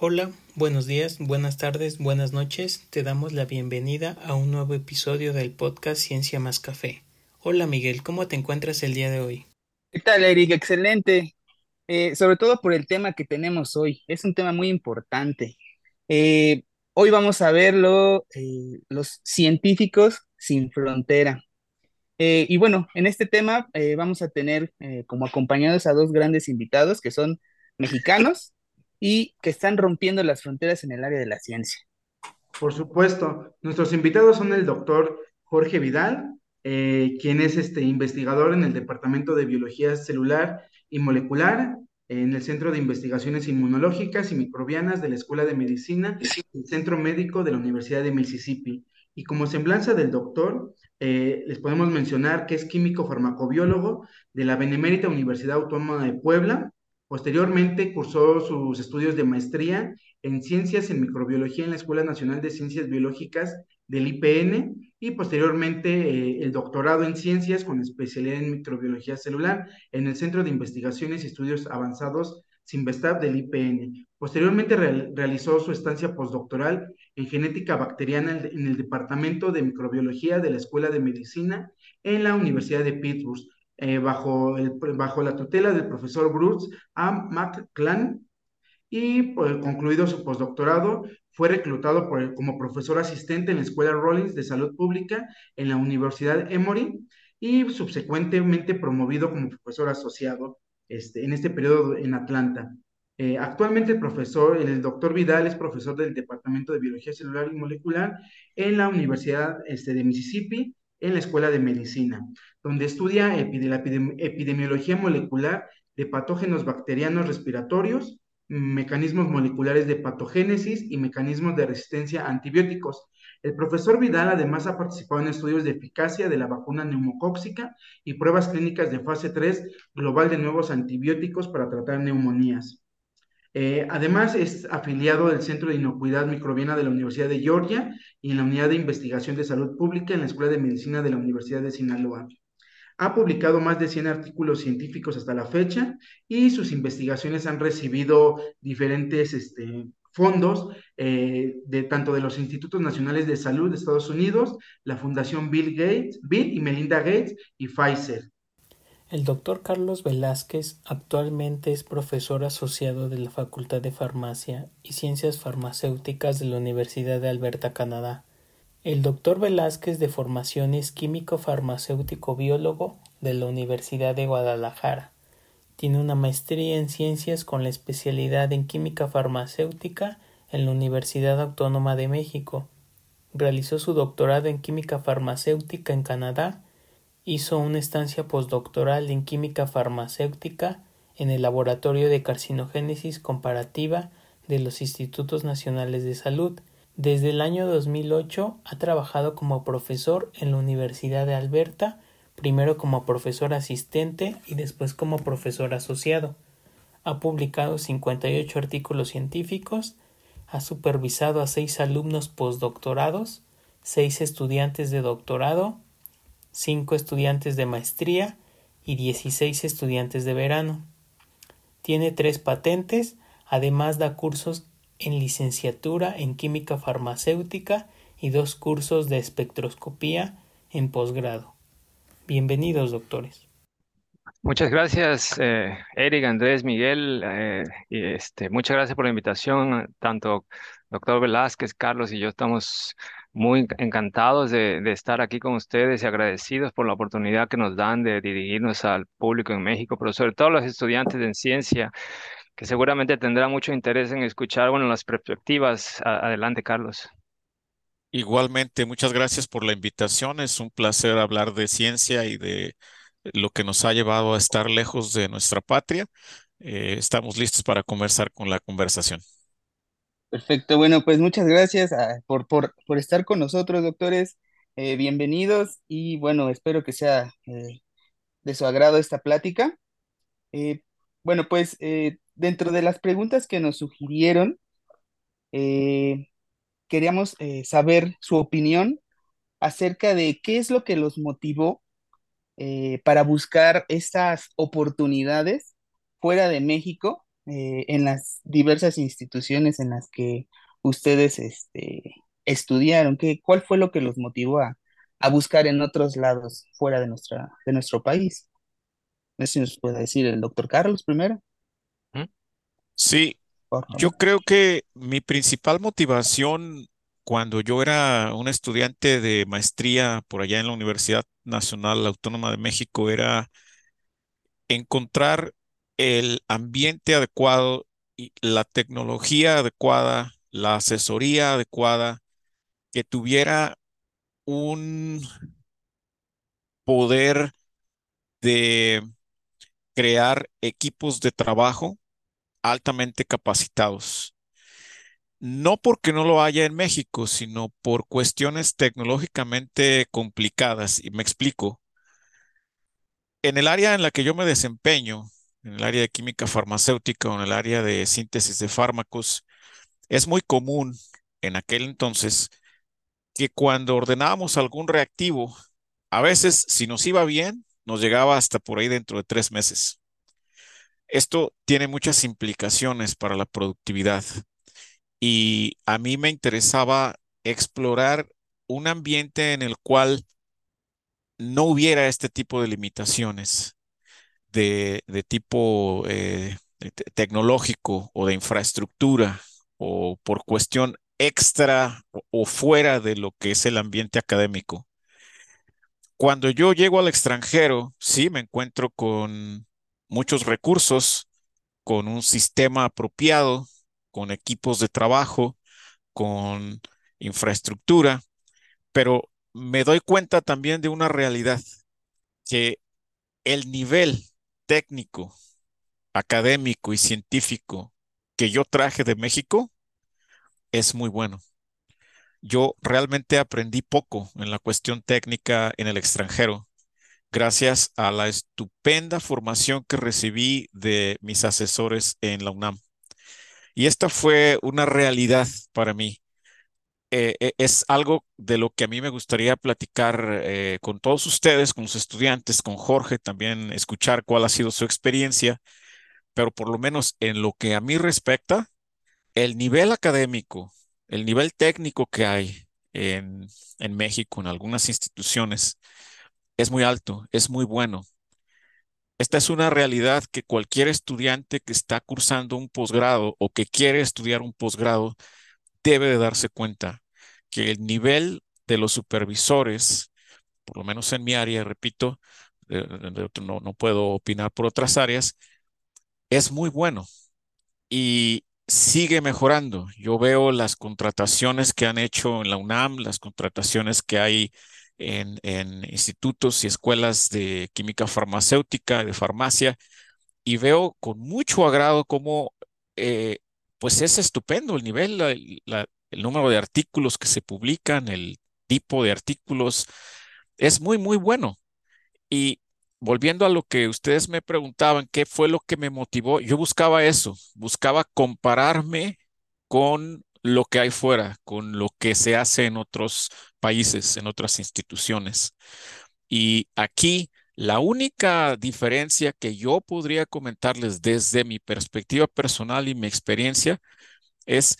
Hola, buenos días, buenas tardes, buenas noches. Te damos la bienvenida a un nuevo episodio del podcast Ciencia más Café. Hola Miguel, ¿cómo te encuentras el día de hoy? ¿Qué tal, Eric? Excelente. Eh, sobre todo por el tema que tenemos hoy. Es un tema muy importante. Eh, hoy vamos a verlo, eh, los científicos sin frontera. Eh, y bueno, en este tema vamos a tener como acompañados a dos grandes invitados que son mexicanos y que están rompiendo las fronteras en el área de la ciencia. Por supuesto, nuestros invitados son el doctor Jorge Vidal, eh, quien es este investigador en el Departamento de Biología Celular y Molecular en el Centro de Investigaciones Inmunológicas y Microbianas de la Escuela de Medicina del Centro Médico de la Universidad de Mississippi. Y como semblanza del doctor, eh, les podemos mencionar que es químico farmacobiólogo de la Benemérita Universidad Autónoma de Puebla. Posteriormente cursó sus estudios de maestría en Ciencias en Microbiología en la Escuela Nacional de Ciencias Biológicas del IPN y posteriormente eh, el doctorado en Ciencias con especialidad en Microbiología Celular en el Centro de Investigaciones y Estudios Avanzados Simvestab del IPN. Posteriormente real, realizó su estancia postdoctoral en genética bacteriana en el Departamento de Microbiología de la Escuela de Medicina en la Universidad de Pittsburgh, eh, bajo, el, bajo la tutela del profesor Bruce A. McClan, y pues, concluido su postdoctorado, fue reclutado como profesor asistente en la Escuela Rollins de Salud Pública en la Universidad Emory y subsecuentemente promovido como profesor asociado este, en este periodo en Atlanta. Eh, actualmente el profesor, el doctor Vidal es profesor del Departamento de Biología Celular y Molecular en la Universidad este, de Mississippi, en la Escuela de Medicina, donde estudia epidemiología molecular de patógenos bacterianos respiratorios, mecanismos moleculares de patogénesis y mecanismos de resistencia a antibióticos. El profesor Vidal además ha participado en estudios de eficacia de la vacuna neumocóxica y pruebas clínicas de fase 3 global de nuevos antibióticos para tratar neumonías. Eh, además, es afiliado del Centro de Inocuidad Microbiana de la Universidad de Georgia y en la Unidad de Investigación de Salud Pública en la Escuela de Medicina de la Universidad de Sinaloa. Ha publicado más de 100 artículos científicos hasta la fecha y sus investigaciones han recibido diferentes este, fondos eh, de tanto de los Institutos Nacionales de Salud de Estados Unidos, la Fundación Bill Gates, Bill y Melinda Gates y Pfizer. El doctor Carlos Velázquez actualmente es profesor asociado de la Facultad de Farmacia y Ciencias Farmacéuticas de la Universidad de Alberta, Canadá. El doctor Velázquez de formación es químico farmacéutico biólogo de la Universidad de Guadalajara. Tiene una maestría en ciencias con la especialidad en química farmacéutica en la Universidad Autónoma de México. Realizó su doctorado en química farmacéutica en Canadá. Hizo una estancia postdoctoral en química farmacéutica en el Laboratorio de Carcinogénesis Comparativa de los Institutos Nacionales de Salud desde el año 2008 ha trabajado como profesor en la Universidad de Alberta, primero como profesor asistente y después como profesor asociado. Ha publicado 58 artículos científicos, ha supervisado a seis alumnos postdoctorados, seis estudiantes de doctorado, cinco estudiantes de maestría y 16 estudiantes de verano. Tiene tres patentes, además da cursos en licenciatura en química farmacéutica y dos cursos de espectroscopía en posgrado. Bienvenidos, doctores. Muchas gracias, eh, Eric, Andrés, Miguel. Eh, y este, muchas gracias por la invitación. Tanto doctor Velázquez, Carlos y yo estamos muy encantados de, estar aquí con ustedes y agradecidos por la oportunidad que nos dan de dirigirnos al público en México, pero sobre todo a los estudiantes en ciencia que seguramente tendrá mucho interés en escuchar, bueno, las perspectivas. Adelante, Carlos. Igualmente, muchas gracias por la invitación. Es un placer hablar de ciencia y de lo que nos ha llevado a estar lejos de nuestra patria. Eh, estamos listos para conversar con la conversación. Perfecto, bueno, pues muchas gracias ah, por, por, por, estar con nosotros, doctores. Eh, bienvenidos y bueno, espero que sea eh, de su agrado esta plática. Eh, bueno, pues dentro de las preguntas que nos sugirieron, queríamos saber su opinión acerca de qué es lo que los motivó para buscar estas oportunidades fuera de México eh, en las diversas instituciones en las que ustedes este, estudiaron? ¿Qué, cuál fue lo que los motivó a, a buscar en otros lados fuera de, nuestra, de nuestro país? No sé si nos puede decir el doctor Carlos primero. Sí, yo creo que mi principal motivación cuando yo era un estudiante de maestría por allá en la Universidad Nacional Autónoma de México era encontrar el ambiente adecuado la tecnología adecuada, la asesoría adecuada, que tuviera un poder de crear equipos de trabajo altamente capacitados. No porque no lo haya en México, sino por cuestiones tecnológicamente complicadas. Y me explico. En el área en la que yo me desempeño, en el área de química farmacéutica o en el área de síntesis de fármacos, es muy común en aquel entonces que cuando ordenábamos algún reactivo, a veces si nos iba bien, nos llegaba hasta por ahí dentro de tres meses. Esto tiene muchas implicaciones para la productividad y a mí me interesaba explorar un ambiente en el cual no hubiera este tipo de limitaciones de, tipo eh, tecnológico o de infraestructura o por cuestión extra o fuera de lo que es el ambiente académico. Cuando yo llego al extranjero, sí, me encuentro con muchos recursos, con un sistema apropiado, con equipos de trabajo, con infraestructura, pero me doy cuenta también de una realidad, que el nivel técnico, académico y científico que yo traje de México es muy bueno. Yo realmente aprendí poco en la cuestión técnica en el extranjero, gracias a la estupenda formación que recibí de mis asesores en la UNAM. Y esta fue una realidad para mí. Eh, eh, es algo de lo que a mí me gustaría platicar eh, con todos ustedes, con los estudiantes, con Jorge, también escuchar cuál ha sido su experiencia, pero por lo menos en lo que a mí respecta, el nivel académico, el nivel técnico que hay en, en México, en algunas instituciones, es muy alto, es muy bueno. Esta es una realidad que cualquier estudiante que está cursando un posgrado o que quiere estudiar un posgrado debe de darse cuenta que el nivel de los supervisores, por lo menos en mi área, repito, no, no puedo opinar por otras áreas, es muy bueno y sigue mejorando. Yo veo las contrataciones que han hecho en la UNAM, las contrataciones que hay en, en institutos y escuelas de química farmacéutica, de farmacia, y veo con mucho agrado cómo eh, pues es estupendo el nivel, el número de artículos que se publican, el tipo de artículos, es muy, muy bueno. Y volviendo a lo que ustedes me preguntaban, ¿qué fue lo que me motivó? Yo buscaba eso, buscaba compararme con lo que hay fuera, con lo que se hace en otros países, en otras instituciones. Y aquí la única diferencia que yo podría comentarles desde mi perspectiva personal y mi experiencia es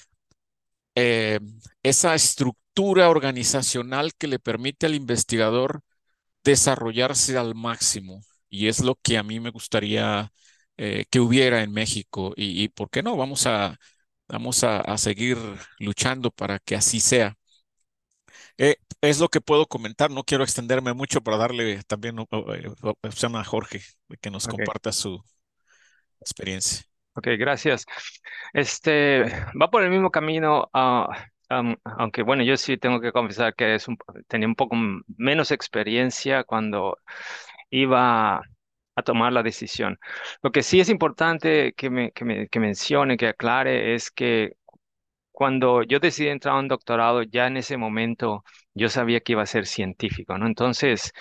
eh, esa estructura organizacional que le permite al investigador desarrollarse al máximo. Y es lo que a mí me gustaría eh, que hubiera en México. Y, ¿por qué no? Vamos a, vamos a seguir luchando para que así sea. Eh, es lo que puedo comentar. No quiero extenderme mucho para darle también o- o- eh, opción a Jorge que nos Ok, comparta su experiencia. ok, gracias. Este va por el mismo camino, ah, am- aunque bueno, yo sí tengo que confesar que es un, tenía un poco menos experiencia cuando iba a tomar la decisión. Lo que sí es importante que me, que me, que mencione, que aclare, es que cuando yo decidí entrar a un doctorado, ya en ese momento yo sabía que iba a ser científico, ¿no? Entonces,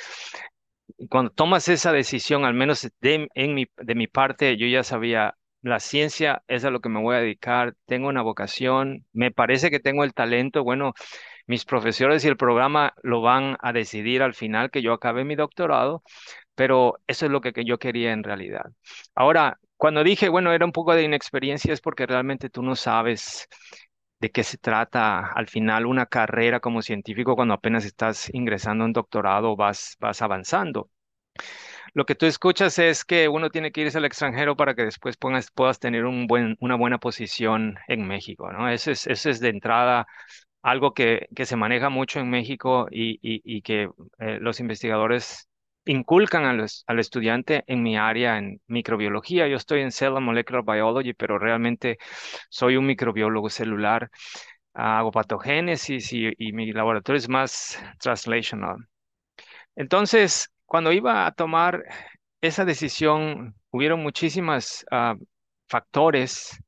cuando tomas esa decisión, al menos de, en mi, parte, yo ya sabía, la ciencia es a lo que me voy a dedicar, tengo una vocación, me parece que tengo el talento, bueno, mis profesores y el programa lo van a decidir al final que yo acabe mi doctorado, pero eso es lo que yo quería en realidad. Ahora, cuando dije, bueno, era un poco de inexperiencia es porque realmente tú no sabes de qué se trata al final una carrera como científico cuando apenas estás ingresando a un doctorado, vas, vas avanzando. Lo que tú escuchas es que uno tiene que irse al extranjero para que después puedas tener una buena posición en México, ¿no? Eso es, eso es de entrada algo que, que se maneja mucho en México y, y, que eh, los investigadores inculcan al estudiante en mi área en microbiología. Yo estoy en Cell Molecular Biology, pero realmente soy un microbiólogo celular. Hago patogénesis y, y mi laboratorio es más translational. Entonces, cuando iba a tomar esa decisión, hubieron muchísimos ah, factores,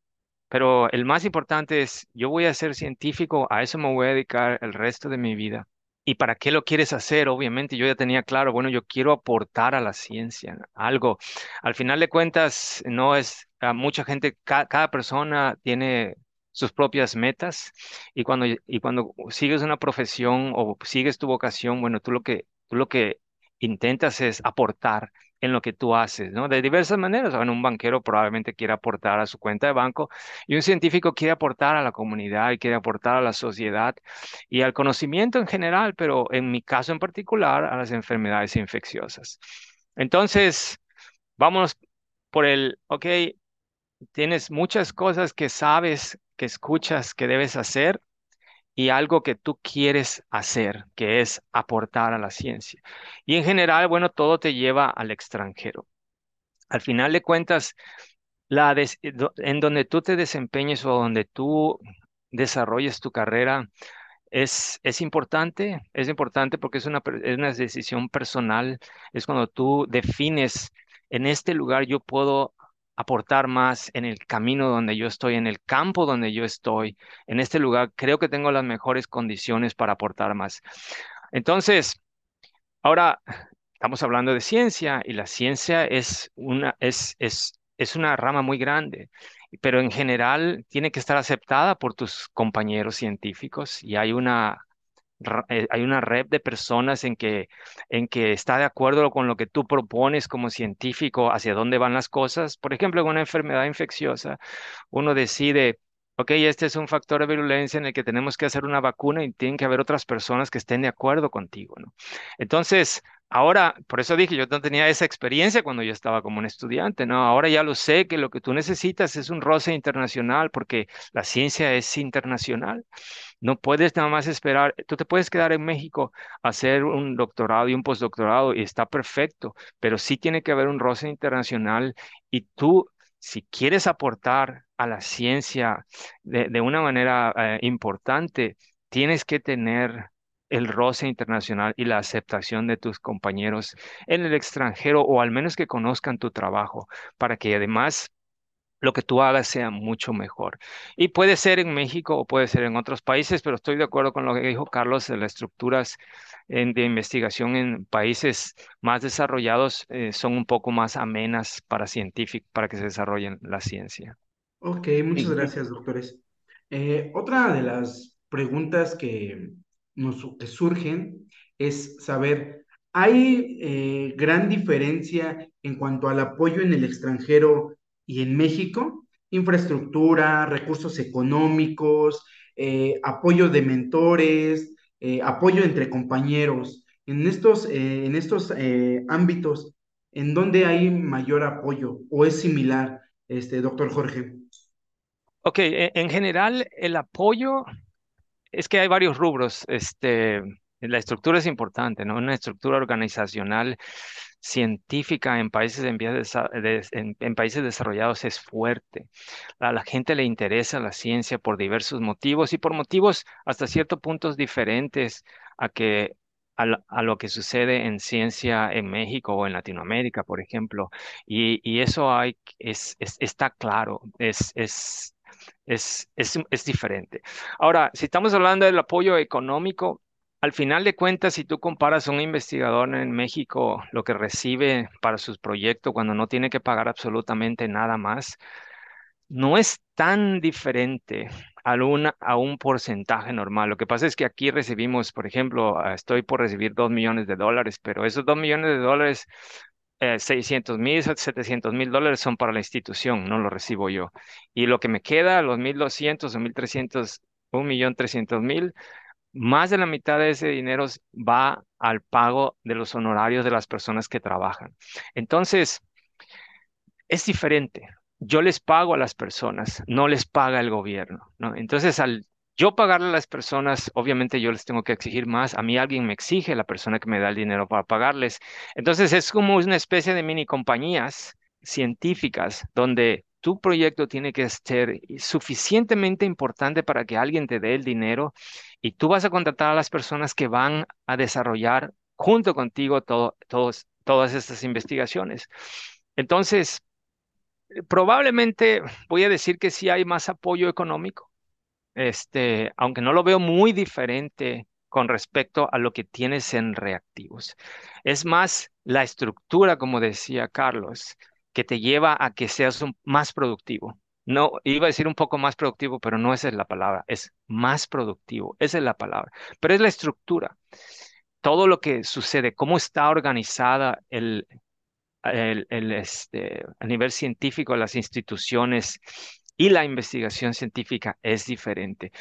pero el más importante es, yo voy a ser científico, a eso me voy a dedicar el resto de mi vida. ¿Y para qué lo quieres hacer? Obviamente yo ya tenía claro, bueno, yo quiero aportar a la ciencia algo. Al final de cuentas, no es, a mucha gente, cada persona tiene sus propias metas y cuando, y cuando sigues una profesión o sigues tu vocación, bueno, tú lo que, tú lo que intentas es aportar en lo que tú haces, ¿no? De diversas maneras. Un banquero probablemente quiere aportar a su cuenta de banco y un científico quiere aportar a la comunidad y quiere aportar a la sociedad y al conocimiento en general, pero en mi caso en particular a las enfermedades infecciosas. Entonces, vamos por el, ok, tienes muchas cosas que sabes, que escuchas, que debes hacer y algo que tú quieres hacer, que es aportar a la ciencia. Y en general, bueno, todo te lleva al extranjero. Al final de cuentas, la en donde tú te desempeñes o donde tú desarrolles tu carrera es, es importante, es importante porque es una, es una decisión personal, es cuando tú defines, en este lugar yo puedo aportar más en el camino donde yo estoy, en el campo donde yo estoy, en este lugar, creo que tengo las mejores condiciones para aportar más. Entonces, ahora estamos hablando de ciencia y la ciencia es una, es, es, es una rama muy grande, pero en general tiene que estar aceptada por tus compañeros científicos y hay una hay una red de personas en que, en que está de acuerdo con lo que tú propones como científico, hacia dónde van las cosas. Por ejemplo, en una enfermedad infecciosa, uno decide, ok, este es un factor de virulencia en el que tenemos que hacer una vacuna y tienen que haber otras personas que estén de acuerdo contigo, ¿no? Entonces, Ahora, por eso dije, yo no tenía esa experiencia cuando yo estaba como un estudiante, ¿no? Ahora ya lo sé que lo que tú necesitas es un roce internacional porque la ciencia es internacional. No puedes nada más esperar, tú te puedes quedar en México a hacer un doctorado y un postdoctorado y está perfecto, pero sí tiene que haber un roce internacional y tú, si quieres aportar a la ciencia de, una manera eh, importante, tienes que tener el roce internacional y la aceptación de tus compañeros en el extranjero o al menos que conozcan tu trabajo para que además lo que tú hagas sea mucho mejor. Y puede ser en México o puede ser en otros países, pero estoy de acuerdo con lo que dijo Carlos de las estructuras de investigación en países más desarrollados eh, son un poco más amenas para científicos, para que se desarrollen la ciencia. Ok, muchas gracias, doctores. Eh, otra de las preguntas que nos que surgen es saber, ¿hay eh, gran diferencia en cuanto al apoyo en el extranjero y en México? Infraestructura, recursos económicos, eh, apoyo de mentores, eh, apoyo entre compañeros. En estos, en estos ámbitos, ¿en dónde hay mayor apoyo o es similar, este, doctor Jorge? Ok, e, en general el apoyo es que hay varios rubros. Este, la estructura es importante, ¿no? Una estructura organizacional científica en países, en, países desarrollados es fuerte. A la gente le interesa la ciencia por diversos motivos y por motivos hasta ciertos puntos diferentes a que a, lo que sucede en ciencia en México o en Latinoamérica, por ejemplo. Y, eso hay, es, está claro, es, es es, es, diferente. Ahora, si estamos hablando del apoyo económico, al final de cuentas, si tú comparas a un investigador en México lo que recibe para sus proyectos cuando no tiene que pagar absolutamente nada más, no es tan diferente a, a un porcentaje normal. Lo que pasa es que aquí recibimos, por ejemplo, estoy por recibir dos millones de dólares, pero esos dos millones de dólares 600 mil, 700 mil dólares son para la institución, no lo recibo yo. Y lo que me queda, los 1.200 o 1.300, 1.300.000, más de la mitad de ese dinero va al pago de los honorarios de las personas que trabajan. Entonces, es diferente. Yo les pago a las personas, no les paga el gobierno, ¿no? Entonces, al yo pagarle a las personas, obviamente yo les tengo que exigir más. A mí alguien me exige, la persona que me da el dinero para pagarles. Entonces es como una especie de mini compañías científicas donde tu proyecto tiene que ser suficientemente importante para que alguien te dé el dinero y tú vas a contratar a las personas que van a desarrollar junto contigo todas estas investigaciones. Entonces, probablemente voy a decir que sí hay más apoyo económico, este, aunque no lo veo muy diferente con respecto a lo que tienes en reactivos. Es más la estructura, como decía Carlos, que te lleva a que seas más productivo. No, iba a decir un poco más productivo, pero no esa es la palabra, es más productivo, esa es la palabra, pero es la estructura. Todo lo que sucede, cómo está organizada el, el, este, a nivel científico, las instituciones, y la investigación científica es diferente.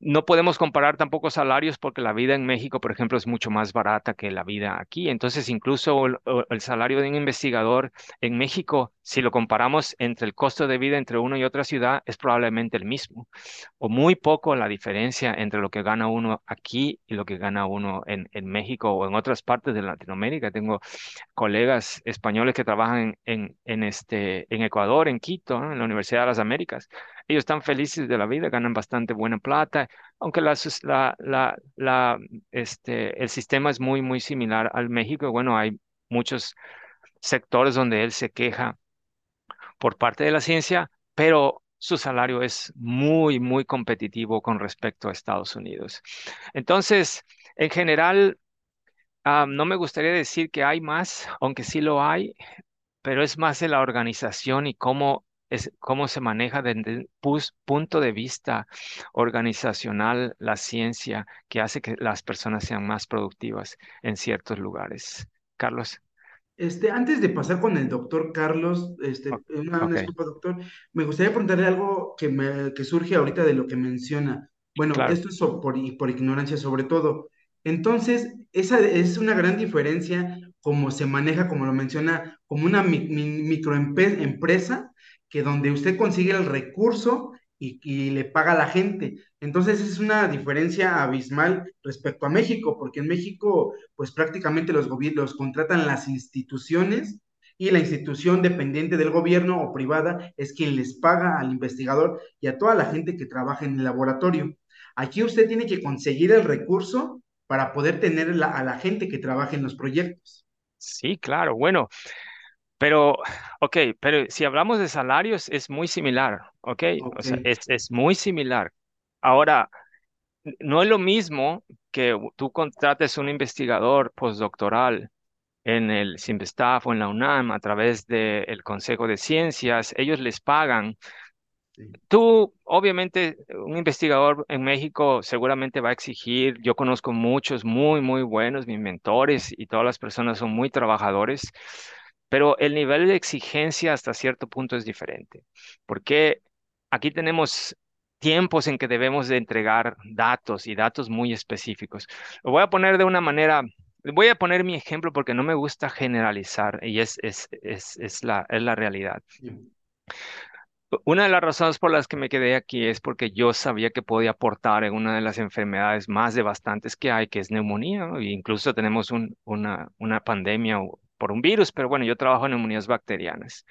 No podemos comparar tampoco salarios porque la vida en México, por ejemplo, es mucho más barata que la vida aquí. Entonces, incluso el, salario de un investigador en México, si lo comparamos entre el costo de vida entre una y otra ciudad, es probablemente el mismo. O muy poco la diferencia entre lo que gana uno aquí y lo que gana uno en, México o en otras partes de Latinoamérica. Tengo colegas españoles que trabajan en, este, en Ecuador, en Quito, en la Universidad de las Américas. Ellos están felices de la vida, ganan bastante buena plata, aunque este, el sistema es muy, muy similar al México. Bueno, hay muchos sectores donde él se queja por parte de la ciencia, pero su salario es muy, muy competitivo con respecto a Estados Unidos. Entonces, en general, no me gustaría decir que hay más, aunque sí lo hay, pero es más de la organización y cómo, es, cómo se maneja desde el punto de vista organizacional la ciencia que hace que las personas sean más productivas en ciertos lugares. Carlos. Este, antes de pasar con el doctor Carlos, este, una, disculpa, doctor, me gustaría preguntarle algo que, me, que surge ahorita de lo que menciona. Bueno, esto es por, por ignorancia sobre todo. Entonces, esa es una gran diferencia como se maneja, como lo menciona, como una microempresa, que donde usted consigue el recurso y, le paga a la gente. Entonces es una diferencia abismal respecto a México, porque en México pues prácticamente los gobiernos contratan las instituciones y la institución dependiente del gobierno o privada es quien les paga al investigador y a toda la gente que trabaja en el laboratorio. Aquí usted tiene que conseguir el recurso para poder tener a la gente que trabaja en los proyectos. Sí, claro. Bueno, pero, ok, pero si hablamos de salarios es muy similar, ok, o sea, es, es muy similar. Ahora, no es lo mismo que tú contrates un investigador postdoctoral en el CIMBESTAF o en la UNAM a través del Consejo de Ciencias, ellos les pagan. Tú, obviamente, un investigador en México seguramente va a exigir, yo conozco muchos muy, muy buenos, mis mentores y todas las personas son muy trabajadores pero el nivel de exigencia hasta cierto punto es diferente, porque aquí tenemos tiempos en que debemos de entregar datos y datos muy específicos. Lo voy a poner de una manera, voy a poner mi ejemplo porque no me gusta generalizar y es, es, es, es la, es la realidad. Una de las razones por las que me quedé aquí es porque yo sabía que podía aportar en una de las enfermedades más devastantes que hay, que es neumonía, e incluso tenemos un, una, una pandemia por un virus, pero bueno, yo trabajo en neumonías bacterianas.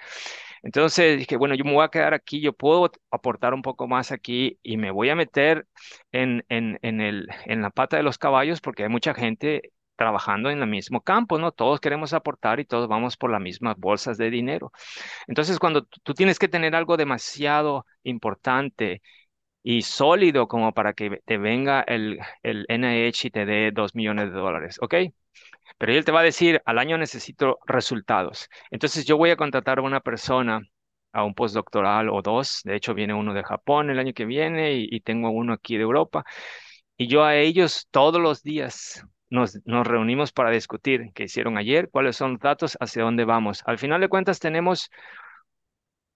Entonces dije, bueno, yo me voy a quedar aquí, yo puedo aportar un poco más aquí y me voy a meter en, en, en, el, en la pata de los caballos porque hay mucha gente trabajando en el mismo campo, ¿no? Todos queremos aportar y todos vamos por las mismas bolsas de dinero. Entonces, cuando tú tienes que tener algo demasiado importante y sólido como para que te venga el, el NIH y te dé dos millones de dólares, ¿ok? Pero él te va a decir, al año necesito resultados. Entonces yo voy a contratar a una persona a un postdoctoral o dos. De hecho, viene uno de Japón el año que viene y, tengo uno aquí de Europa. Y yo a ellos todos los días nos, nos reunimos para discutir qué hicieron ayer, cuáles son los datos, hacia dónde vamos. Al final de cuentas tenemos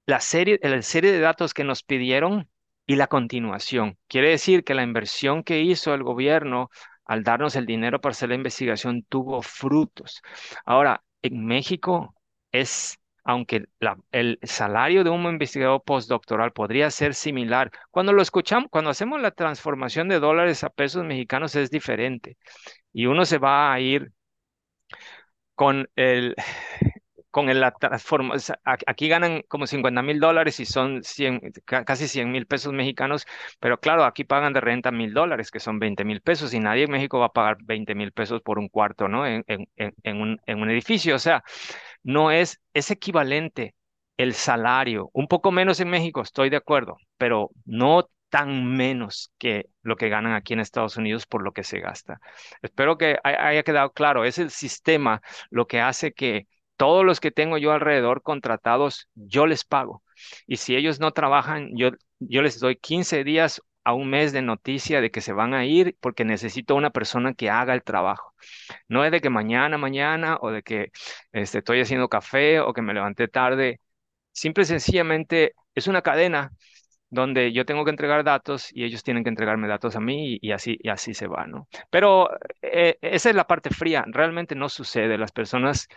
la serie, la serie de datos que nos pidieron y la continuación. Quiere decir que la inversión que hizo el gobierno al darnos el dinero para hacer la investigación tuvo frutos. Ahora, en México es, aunque el salario de un investigador postdoctoral podría ser similar, cuando lo escuchamos, cuando hacemos la transformación de dólares a pesos mexicanos es diferente y uno se va a ir con el, con la transformación, aquí ganan como 50 mil dólares y son 100, casi 100 mil pesos mexicanos, pero claro, aquí pagan de renta mil dólares, que son 20 mil pesos, y nadie en México va a pagar 20 mil pesos por un cuarto, ¿no? En, en, en, un, en un edificio, o sea, no es, es equivalente el salario, un poco menos en México, estoy de acuerdo, pero no tan menos que lo que ganan aquí en Estados Unidos por lo que se gasta. Espero que haya quedado claro, es el sistema lo que hace que todos los que tengo yo alrededor contratados, yo les pago. Y si ellos no trabajan, yo, les doy 15 días a un mes de noticia de que se van a ir porque necesito una persona que haga el trabajo. No es de que mañana, mañana, o de que este, estoy haciendo café o que me levanté tarde. Simple y sencillamente es una cadena donde yo tengo que entregar datos y ellos tienen que entregarme datos a mí y, así, y así se va, ¿no? Pero eh, esa es la parte fría, realmente no sucede. Las personas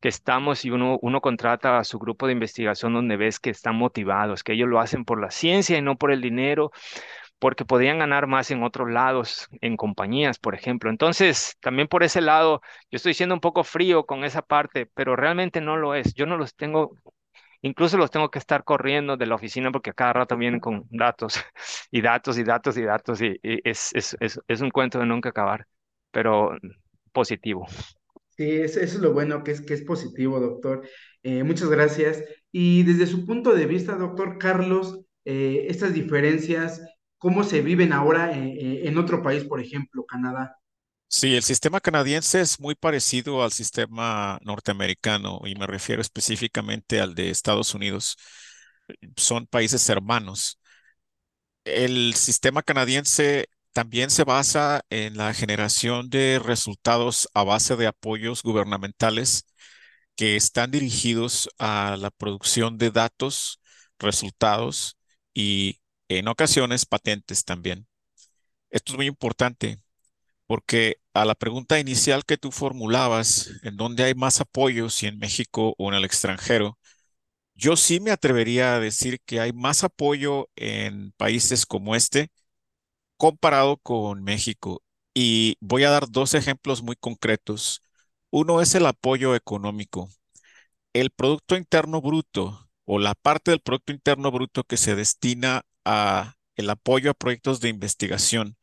que estamos y uno, uno contrata a su grupo de investigación donde ves que están motivados, que ellos lo hacen por la ciencia y no por el dinero, porque podrían ganar más en otros lados, en compañías, por ejemplo. Entonces, también por ese lado, yo estoy siendo un poco frío con esa parte, pero realmente no lo es. Yo no los tengo Incluso los tengo que estar corriendo de la oficina porque cada rato vienen con datos y datos y datos y datos y, es, es, es, es, un cuento de nunca acabar, pero positivo. Sí, eso, es lo bueno, que es, que es positivo, doctor. Eh, muchas gracias. Y desde su punto de vista, doctor Carlos, eh, estas diferencias, ¿cómo se viven ahora eh, en otro país, por ejemplo, Canadá? Sí, el sistema canadiense es muy parecido al sistema norteamericano y me refiero específicamente al de Estados Unidos. Son países hermanos. El sistema canadiense también se basa en la generación de resultados a base de apoyos gubernamentales que están dirigidos a la producción de datos, resultados y en ocasiones patentes también. Esto es muy importante porque a la pregunta inicial que tú formulabas, en dónde hay más apoyo, si en México o en el extranjero, yo sí me atrevería a decir que hay más apoyo en países como este comparado con México. Y voy a dar dos ejemplos muy concretos. Uno es el apoyo económico. El Producto Interno Bruto o la parte del Producto Interno Bruto que se destina a el apoyo a proyectos de investigación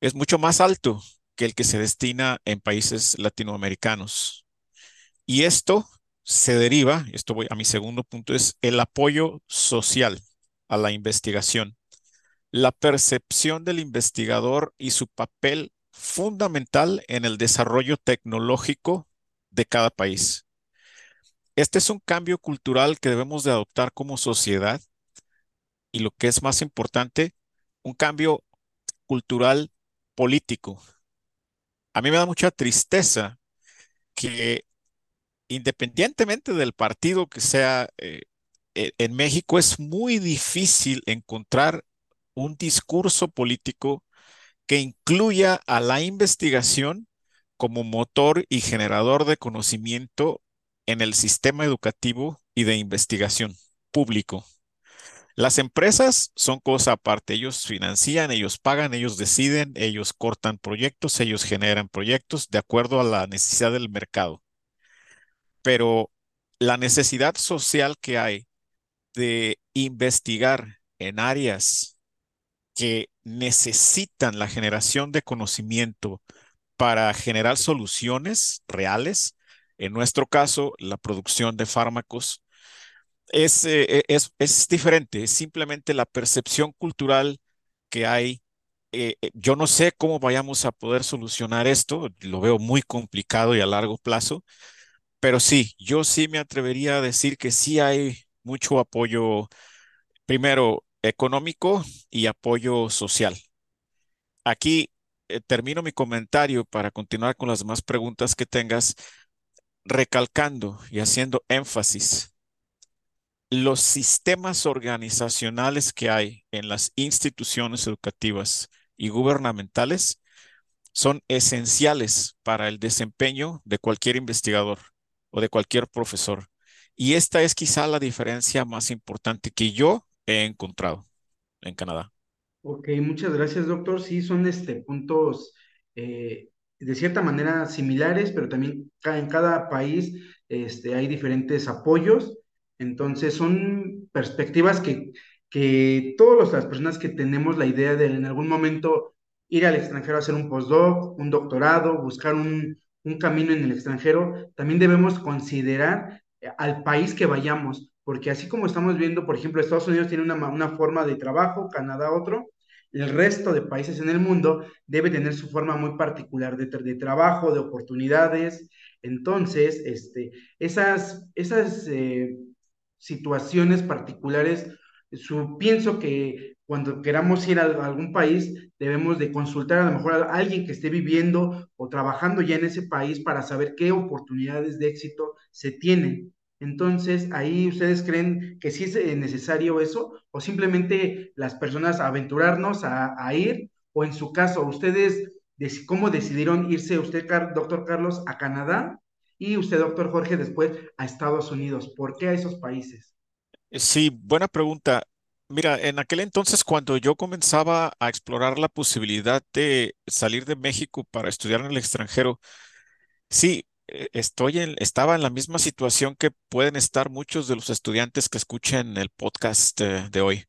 es mucho más alto que el que se destina en países latinoamericanos. Y esto se deriva, esto voy a mi segundo punto, es el apoyo social a la investigación, la percepción del investigador y su papel fundamental en el desarrollo tecnológico de cada país. Este es un cambio cultural que debemos de adoptar como sociedad y lo que es más importante, un cambio cultural político. A mí me da mucha tristeza que independientemente del partido que sea, eh, e, en México es muy difícil encontrar un discurso político que incluya a la investigación como motor y generador de conocimiento en el sistema educativo y de investigación público. Las empresas son cosa aparte. Ellos financian, ellos pagan, ellos deciden, ellos cortan proyectos, ellos generan proyectos de acuerdo a la necesidad del mercado. Pero la necesidad social que hay de investigar en áreas que necesitan la generación de conocimiento para generar soluciones reales, en nuestro caso, la producción de fármacos, es, eh, es, es diferente, es simplemente la percepción cultural que hay. Eh, eh, yo no sé cómo vayamos a poder solucionar esto, lo veo muy complicado y a largo plazo, pero sí, yo sí me atrevería a decir que sí hay mucho apoyo, primero económico y apoyo social. Aquí termino mi comentario para continuar con las demás preguntas que tengas, recalcando y haciendo énfasis. Los sistemas organizacionales que hay en las instituciones educativas y gubernamentales son esenciales para el desempeño de cualquier investigador o de cualquier profesor. Y esta es quizá la diferencia más importante que yo he encontrado en Canadá. Ok, muchas gracias, doctor. Sí, son este, puntos eh, de cierta manera similares, pero también en cada país este, hay diferentes apoyos. Entonces, son perspectivas que, que todas las personas que tenemos la idea de en algún momento ir al extranjero a hacer un postdoc, un doctorado, buscar un, un camino en el extranjero, también debemos considerar al país que vayamos, porque así como estamos viendo, por ejemplo, Estados Unidos tiene una, una forma de trabajo, Canadá otro, el resto de países en el mundo debe tener su forma muy particular de, de trabajo, de oportunidades. Entonces, este, esas, esas eh, situaciones particulares, su, pienso que cuando queramos ir a, algún país, debemos de consultar a lo mejor a alguien que esté viviendo o trabajando ya en ese país para saber qué oportunidades de éxito se tienen. Entonces, ahí ustedes creen que sí es eh, necesario eso o simplemente las personas aventurarnos a, ir o en su caso, ustedes, ¿cómo decidieron irse usted, doctor Carlos, a Canadá y usted, doctor Jorge, después a Estados Unidos? ¿Por qué a esos países? Sí, buena pregunta. Mira, en aquel entonces cuando yo comenzaba a explorar la posibilidad de salir de México para estudiar en el extranjero, sí, eh, estoy en, estaba en la misma situación que pueden estar muchos de los estudiantes que escuchen el podcast eh, de hoy.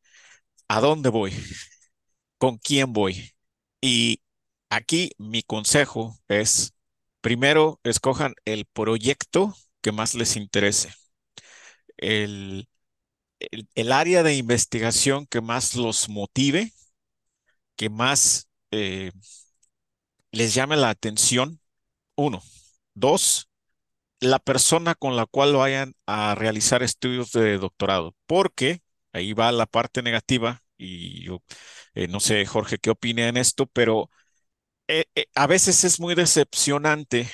¿A dónde voy? ¿Con quién voy? Y aquí mi consejo es, primero, escojan el proyecto que más les interese. El, el, área de investigación que más los motive, que más eh, les llame la atención, uno. Dos, la persona con la cual vayan a realizar estudios de doctorado, porque ahí va la parte negativa y yo eh, no sé, Jorge, qué opina en esto, pero eh, a veces es muy decepcionante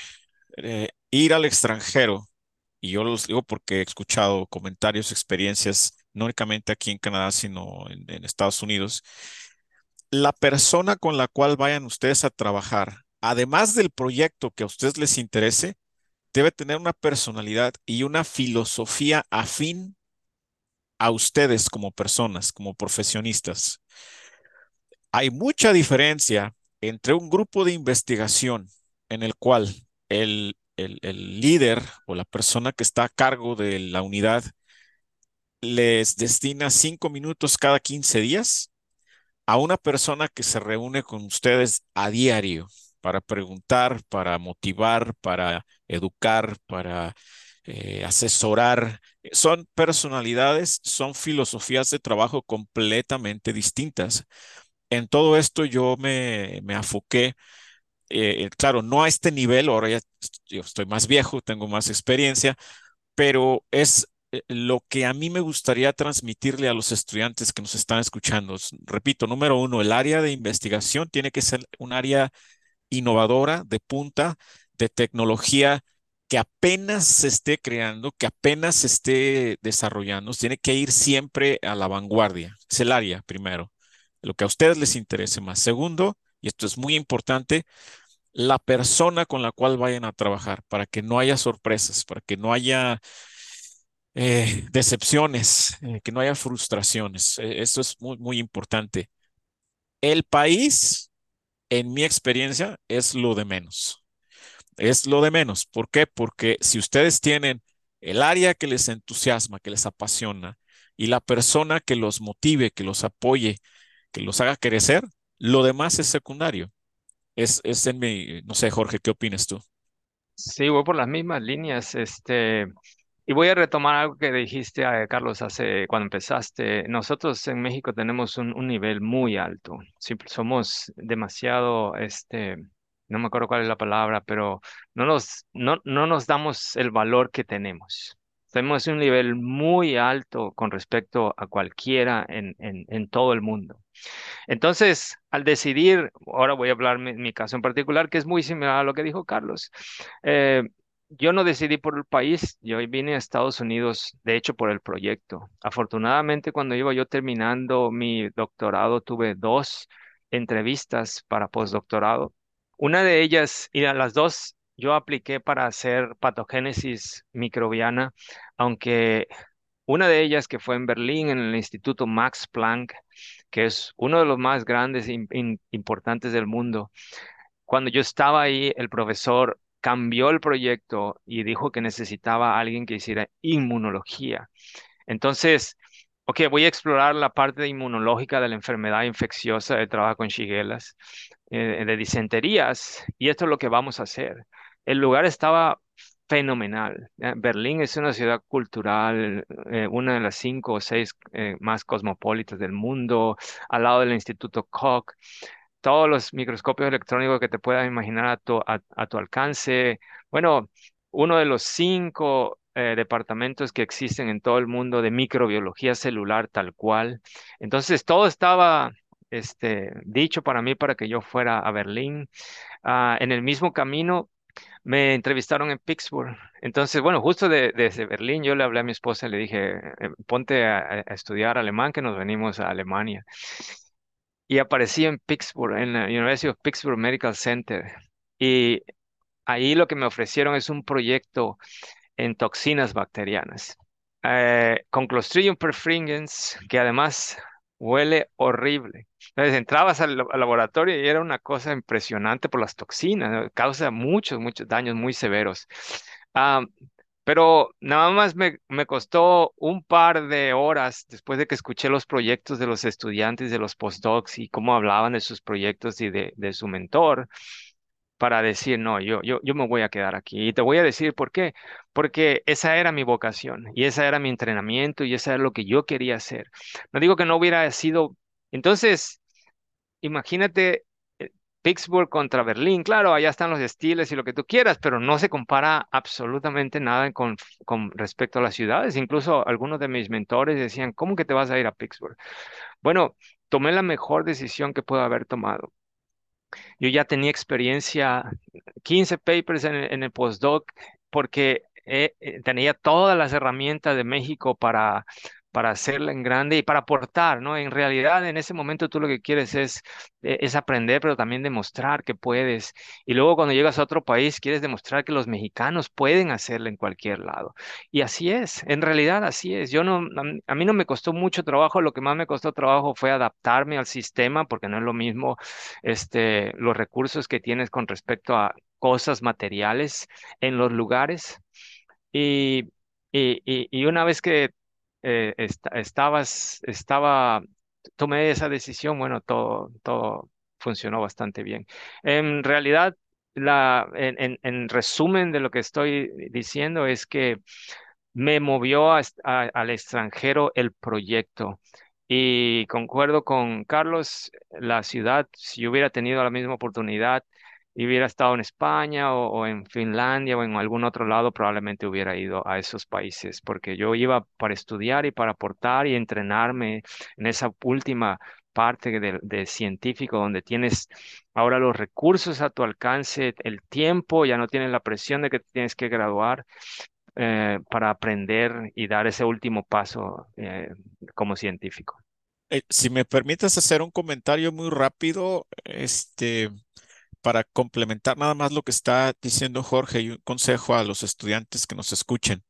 ir al extranjero y yo los digo porque he escuchado comentarios, experiencias, no únicamente aquí en Canadá, sino en, Estados Unidos. La persona con la cual vayan ustedes a trabajar, además del proyecto que a ustedes les interese, debe tener una personalidad y una filosofía afín a ustedes como personas, como profesionistas. Hay mucha diferencia entre un grupo de investigación en el cual el el, líder o la persona que está a cargo de la unidad les destina cinco minutos cada 15 días a una persona que se reúne con ustedes a diario para preguntar, para motivar, para educar, para eh, asesorar. Son personalidades, son filosofías de trabajo completamente distintas. En todo esto yo me, me afoqué eh, eh, claro, no a este nivel, ahora ya yo estoy más viejo, tengo más experiencia, pero es eh, lo que a mí me gustaría transmitirle a los estudiantes que nos están escuchando. Repito, número uno, el área de investigación tiene que ser un área innovadora, de punta, de tecnología que apenas se esté creando, que apenas se esté desarrollando, tiene que ir siempre a la vanguardia. Es el área, primero, lo que a ustedes les interese más. Segundo, y esto es muy importante, la persona con la cual vayan a trabajar, para que no haya sorpresas, para que no haya eh, decepciones, eh, que no haya frustraciones. E, esto es muy, muy importante. El país, en mi experiencia, es lo de menos. Es lo de menos. ¿Por qué? Porque si ustedes tienen el área que les entusiasma, que les apasiona, y la persona que los motive, que los apoye, que los haga crecer, lo demás es secundario. Es, es en mi, no sé, Jorge, ¿qué opinas tú? Sí, voy por las mismas líneas. Este, y voy a retomar algo que dijiste, eh, Carlos, hace cuando empezaste. Nosotros en México tenemos un, un nivel muy alto. somos demasiado, este, no me acuerdo cuál es la palabra, pero no no, no nos damos el valor que tenemos. En un nivel muy alto con respecto a cualquiera en, en, en todo el mundo. Entonces, al decidir, ahora voy a hablar mi, mi caso en particular, que es muy similar a lo que dijo Carlos. Eh, yo no decidí por el país, yo vine a Estados Unidos, de hecho, por el proyecto. Afortunadamente, cuando iba yo terminando mi doctorado, tuve dos entrevistas para postdoctorado. Una de ellas, y a las dos, yo apliqué para hacer patogénesis microbiana, aunque una de ellas que fue en Berlín, en el Instituto Max Planck, que es uno de los más grandes e importantes del mundo. Cuando yo estaba ahí, el profesor cambió el proyecto y dijo que necesitaba a alguien que hiciera inmunología. Entonces, ok, voy a explorar la parte inmunológica de la enfermedad infecciosa de trabajo con shiguelas, eh, de disenterías, y esto es lo que vamos a hacer. El lugar estaba fenomenal. Eh, Berlín es una ciudad cultural, eh, una de las cinco o seis más cosmopolitas del mundo, al lado del Instituto Koch todos los microscopios electrónicos que te puedas imaginar a tu, alcance. Bueno, uno de los cinco eh, departamentos que existen en todo el mundo de microbiología celular tal cual. Entonces, todo estaba este, dicho para mí para que yo fuera a Berlín. Ah, en el mismo camino me entrevistaron en Pittsburgh. Entonces, bueno, justo de, desde Berlín yo le hablé a mi esposa y le dije, eh, ponte a, estudiar alemán, que nos venimos a Alemania y aparecí en Pittsburgh, en la University of Pittsburgh Medical Center. Y ahí lo que me ofrecieron es un proyecto en toxinas bacterianas. Eh, con Clostridium perfringens, que además huele horrible. Entonces entrabas al, laboratorio y era una cosa impresionante por las toxinas, causa muchos, muchos daños muy severos. Ah, pero nada más me, me, costó un par de horas después de que escuché los proyectos de los estudiantes, de los postdocs y cómo hablaban de sus proyectos y de, de su mentor, para decir, no, yo, yo, yo me voy a quedar aquí. Y te voy a decir por qué. Porque esa era mi vocación y esa era mi entrenamiento y esa era lo que yo quería hacer. No digo que no hubiera sido. Entonces, imagínate Pittsburgh contra Berlín, claro, allá están los estilos y lo que tú quieras, pero no se compara absolutamente nada con, con respecto a las ciudades. Incluso algunos de mis mentores decían, ¿cómo que te vas a ir a Pittsburgh? Bueno, tomé la mejor decisión que puedo haber tomado. Yo ya tenía experiencia, 15 papers en, en el postdoc, porque eh, eh, tenía todas las herramientas de México para para hacerla en grande y para aportar, ¿no? En realidad, en ese momento tú lo que quieres es, e, es aprender, pero también demostrar que puedes. Y luego cuando llegas a otro país, quieres demostrar que los mexicanos pueden hacerla en cualquier lado. Y así es, en realidad así es. Yo no, a mí no me costó mucho trabajo, lo que más me costó trabajo fue adaptarme al sistema, porque no es lo mismo este, los recursos que tienes con respecto a cosas materiales en los lugares. Y, y, y, una vez que eh, estabas, estaba, tomé esa decisión, bueno, todo, todo funcionó bastante bien. En realidad, la, en, en, resumen de lo que estoy diciendo es que me movió al extranjero el proyecto. Y concuerdo con Carlos, la ciudad, si hubiera tenido la misma oportunidad, y hubiera estado en España o, en Finlandia o en algún otro lado, probablemente hubiera ido a esos países, porque yo iba para estudiar y para aportar y entrenarme en esa última parte de, científico donde tienes ahora los recursos a tu alcance, el tiempo, ya no tienes la presión de que tienes que graduar. Eh, para aprender y dar ese último paso eh, como científico. Eh, si me permites hacer un comentario muy rápido, este, para complementar nada más lo que está diciendo Jorge y un consejo a los estudiantes que nos escuchen.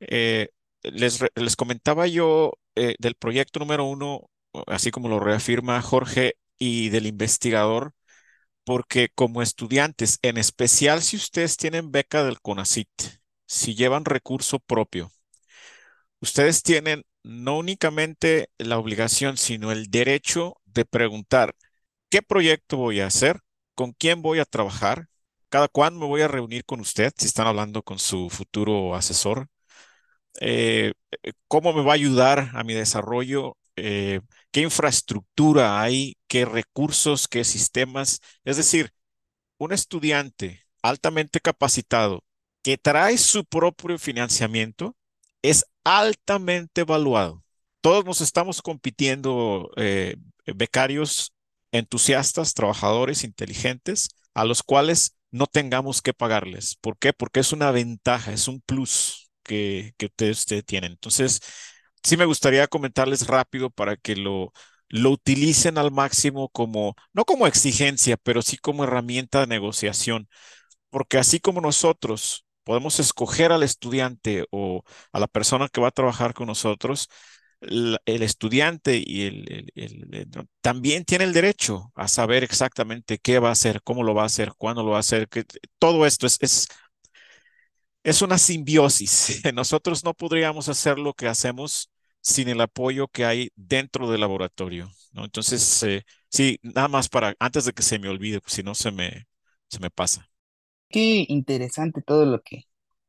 Eh, les, les, comentaba yo eh, del proyecto número uno, así como lo reafirma Jorge, y del investigador, porque como estudiantes, en especial si ustedes tienen beca del CONACIT, si llevan recurso propio, ustedes tienen no únicamente la obligación, sino el derecho de preguntar, ¿qué proyecto voy a hacer? Con quién voy a trabajar, cada cuándo me voy a reunir con usted, si están hablando con su futuro asesor, eh, cómo me va a ayudar a mi desarrollo, eh, qué infraestructura hay, qué recursos, qué sistemas. Es decir, un estudiante altamente capacitado que trae su propio financiamiento es altamente evaluado. Todos nos estamos compitiendo eh, becarios entusiastas, trabajadores inteligentes, a los cuales no tengamos que pagarles. ¿Por qué? Porque es una ventaja, es un plus que, que ustedes, tienen. Entonces, sí me gustaría comentarles rápido para que lo, lo utilicen al máximo como, no como exigencia, pero sí como herramienta de negociación. Porque así como nosotros podemos escoger al estudiante o a la persona que va a trabajar con nosotros, el estudiante y el, también tiene el derecho a saber exactamente qué va a hacer, cómo lo va a hacer, cuándo lo va a hacer. Que, todo esto es, es, es una simbiosis. Nosotros no podríamos hacer lo que hacemos sin el apoyo que hay dentro del laboratorio. ¿no? Entonces, eh, sí, nada más para, antes de que se me olvide, pues, si no se me, se me pasa. Qué interesante todo lo que,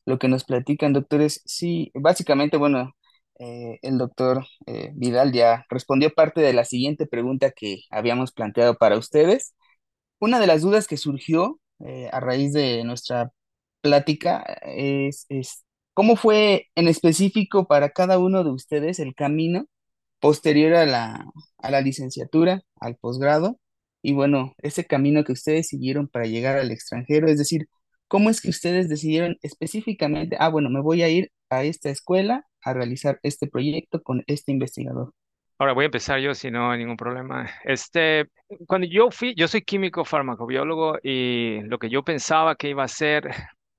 lo que nos platican, doctores. Sí, básicamente, bueno, eh, el doctor eh, Vidal ya respondió parte de la siguiente pregunta que habíamos planteado para ustedes. Una de las dudas que surgió eh, a raíz de nuestra plática es, es cómo fue en específico para cada uno de ustedes el camino posterior a la, a la licenciatura, al posgrado, y bueno, ese camino que ustedes siguieron para llegar al extranjero, es decir, ¿cómo es que ustedes decidieron específicamente, ah, bueno, me voy a ir a esta escuela a realizar este proyecto con este investigador. Ahora voy a empezar yo si no hay ningún problema. Este, cuando yo fui, yo soy químico farmacobiólogo y lo que yo pensaba que iba a hacer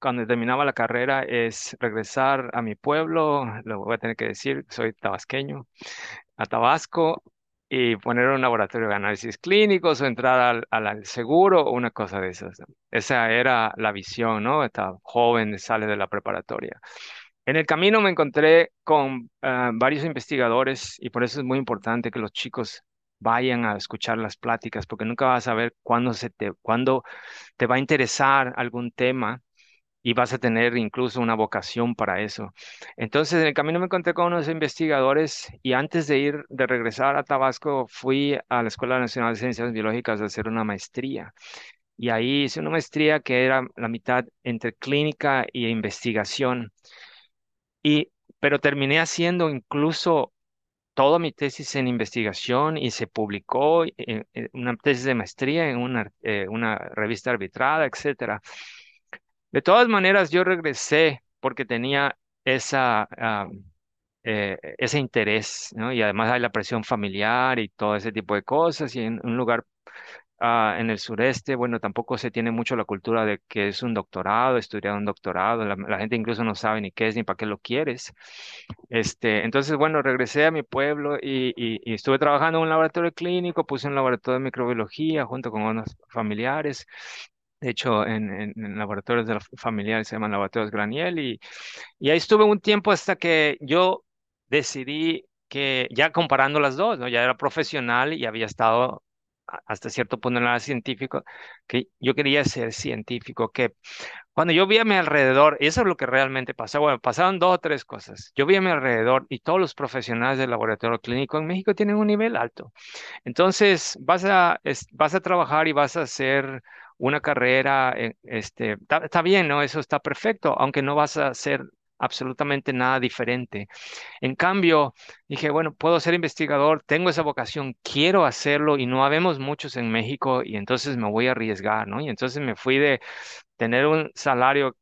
cuando terminaba la carrera es regresar a mi pueblo, lo voy a tener que decir, soy tabasqueño, a Tabasco y poner un laboratorio de análisis clínicos o entrar al, al, seguro o una cosa de esas. Esa era la visión, ¿no? Estaba joven, sale de la preparatoria. En el camino me encontré con ah, varios investigadores y por eso es muy importante que los chicos vayan a escuchar las pláticas porque nunca vas a saber cuándo, se te, cuándo te va a interesar algún tema y vas a tener incluso una vocación para eso. Entonces, en el camino me encontré con unos investigadores y antes de ir, de regresar a Tabasco, fui a la Escuela Nacional de Ciencias Biológicas a hacer una maestría. Y ahí hice una maestría que era la mitad entre clínica e investigación. Y, pero terminé haciendo incluso toda mi tesis en investigación y se publicó en, una tesis de maestría en una, eh, revista arbitrada, etc. De todas maneras, yo regresé porque tenía esa, eh, ese interés. Y además hay la presión familiar y todo ese tipo de cosas y en un lugar Ah, en el sureste, bueno, tampoco se tiene mucho la cultura de que es un doctorado, estudiar un doctorado, la, gente incluso no sabe ni qué es ni para qué lo quieres. Este, entonces, bueno, regresé a mi pueblo y, estuve trabajando en un laboratorio clínico, puse un laboratorio de microbiología junto con unos familiares. De hecho, en, en, laboratorios de familiares se llaman laboratorios Graniel y, y ahí estuve un tiempo hasta que yo decidí que ya comparando las dos, ¿no? Ya era profesional y había estado hasta cierto punto no era científico, que yo quería ser científico, que cuando yo vi a mi alrededor, y eso es lo que realmente pasó, bueno, pasaron dos o tres cosas. Yo vi a mi alrededor y todos los profesionales del laboratorio clínico en México tienen un nivel alto. Entonces, vas a, vas a trabajar y vas a hacer una carrera, este, está, está bien, ¿no? Eso está perfecto, aunque no vas a hacer absolutamente nada diferente. En cambio, dije, bueno, puedo ser investigador, tengo esa vocación, quiero hacerlo y no habemos muchos en México y entonces me voy a arriesgar, ¿no? Y entonces me fui de tener un salario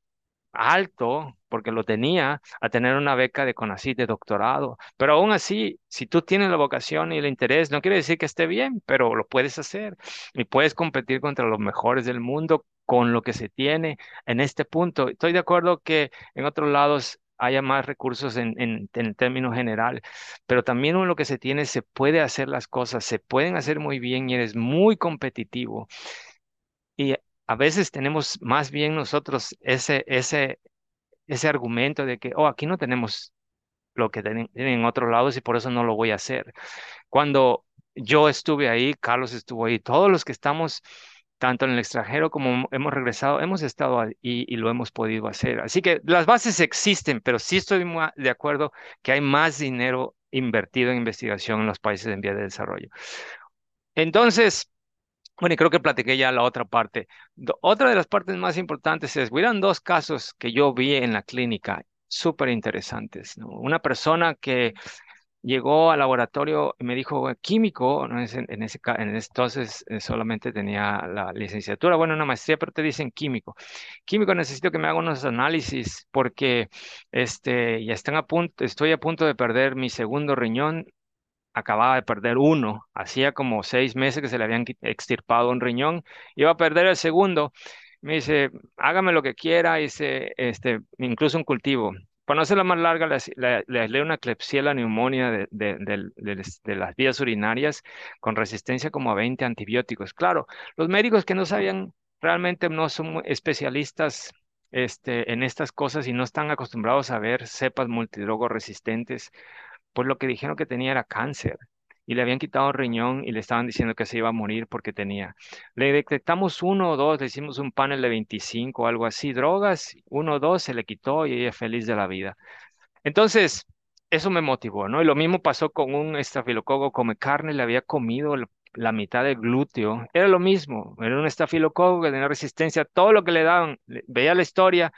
alto, porque lo tenía, a tener una beca de CONACYT de doctorado. Pero aún así, si tú tienes la vocación y el interés, no quiere decir que esté bien, pero lo puedes hacer y puedes competir contra los mejores del mundo con lo que se tiene en este punto. Estoy de acuerdo que en otros lados haya más recursos en, en, en términos general, pero también en lo que se tiene se puede hacer las cosas, se pueden hacer muy bien y eres muy competitivo. Y a veces tenemos más bien nosotros ese, ese, ese argumento de que, oh, aquí no tenemos lo que tienen en otros lados y por eso no lo voy a hacer. Cuando yo estuve ahí, Carlos estuvo ahí, todos los que estamos tanto en el extranjero como hemos regresado, hemos estado ahí y lo hemos podido hacer. Así que las bases existen, pero sí estoy de acuerdo que hay más dinero invertido en investigación en los países en vía de desarrollo. Entonces, bueno, y creo que platiqué ya la otra parte. Otra de las partes más importantes es, hubieran dos casos que yo vi en la clínica súper interesantes. ¿no? Una persona que llegó al laboratorio y me dijo, químico, ¿no? en, ese, en ese entonces eh, solamente tenía la licenciatura, bueno, una maestría, pero te dicen químico. Químico, necesito que me haga unos análisis porque este, ya están a punto, estoy a punto de perder mi segundo riñón. Acababa de perder uno, hacía como seis meses que se le habían extirpado un riñón, iba a perder el segundo. Me dice, hágame lo que quiera, hice este, incluso un cultivo para no hacerla más larga, le, leo una clepsiela neumonía de, de, las vías urinarias con resistencia como a 20 antibióticos. Claro, los médicos que no sabían realmente no son especialistas este, en estas cosas y no están acostumbrados a ver cepas multidrogo resistentes, pues lo que dijeron que tenía era cáncer y le habían quitado un riñón y le estaban diciendo que se iba a morir porque tenía. Le detectamos uno o dos, le hicimos un panel de 25 o algo así, drogas, uno o dos se le quitó y ella feliz de la vida. Entonces, eso me motivó, ¿no? Y lo mismo pasó con un estafilococo, come carne, le había comido la mitad del glúteo, era lo mismo, era un estafilococo que tenía resistencia, todo lo que le daban, veía la historia,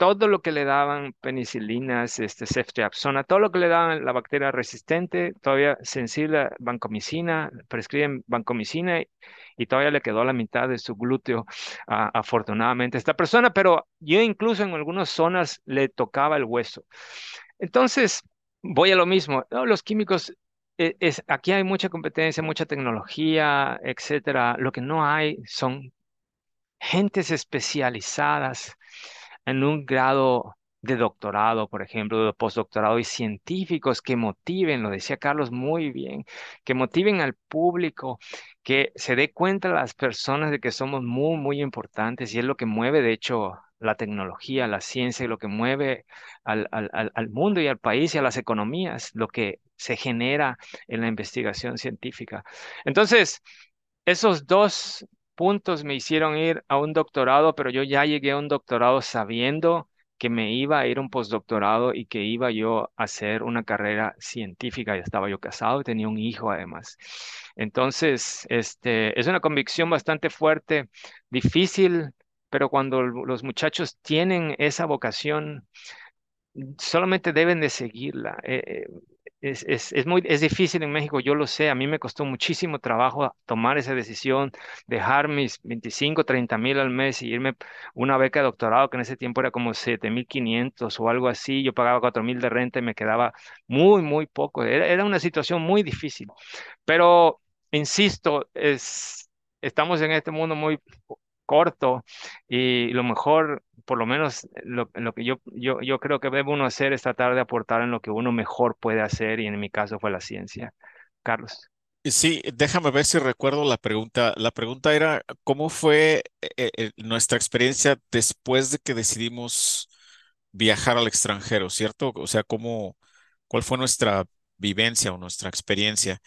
todo lo que le daban penicilinas, este, ceftriaxona, todo lo que le daban la bacteria resistente, todavía sensible a vancomicina, prescriben vancomicina y, todavía le quedó la mitad de su glúteo, afortunadamente, a esta persona, pero yo incluso en algunas zonas le tocaba el hueso. Entonces, voy a lo mismo, los químicos e, es, aquí hay mucha competencia, mucha tecnología, etcétera. Lo que no hay son gentes especializadas en un grado de doctorado, por ejemplo, de postdoctorado y científicos que motiven, lo decía Carlos muy bien, que motiven al público, que se dé cuenta las personas de que somos muy, muy importantes y es lo que mueve, de hecho, la tecnología, la ciencia, lo que mueve al, al mundo y al país y a las economías, lo que se genera en la investigación científica. Entonces, esos dos puntos me hicieron ir a un doctorado, pero yo ya llegué a un doctorado sabiendo que me iba a ir a un postdoctorado y que iba yo a hacer una carrera científica. Ya estaba yo casado y tenía un hijo además. Entonces, este, es una convicción bastante fuerte, difícil, pero cuando los muchachos tienen esa vocación, solamente deben de seguirla. Eh, eh, es, es, es, muy, es difícil en México, yo lo sé, a mí me costó muchísimo trabajo tomar esa decisión, dejar mis 25, 30 mil al mes y irme una beca de doctorado que en ese tiempo era como 7.500 o algo así, yo pagaba 4 mil de renta y me quedaba muy, muy poco, era, era una situación muy difícil, pero insisto, es, estamos en este mundo muy corto y lo mejor, por lo menos lo, lo que yo, yo, yo creo que debe uno hacer es tratar de aportar en lo que uno mejor puede hacer y en mi caso fue la ciencia. Carlos. Sí, déjame ver si recuerdo la pregunta. La pregunta era, ¿cómo fue eh, eh, nuestra experiencia después de que decidimos viajar al extranjero, ¿cierto? O sea, ¿cómo, cuál fue nuestra vivencia o nuestra experiencia?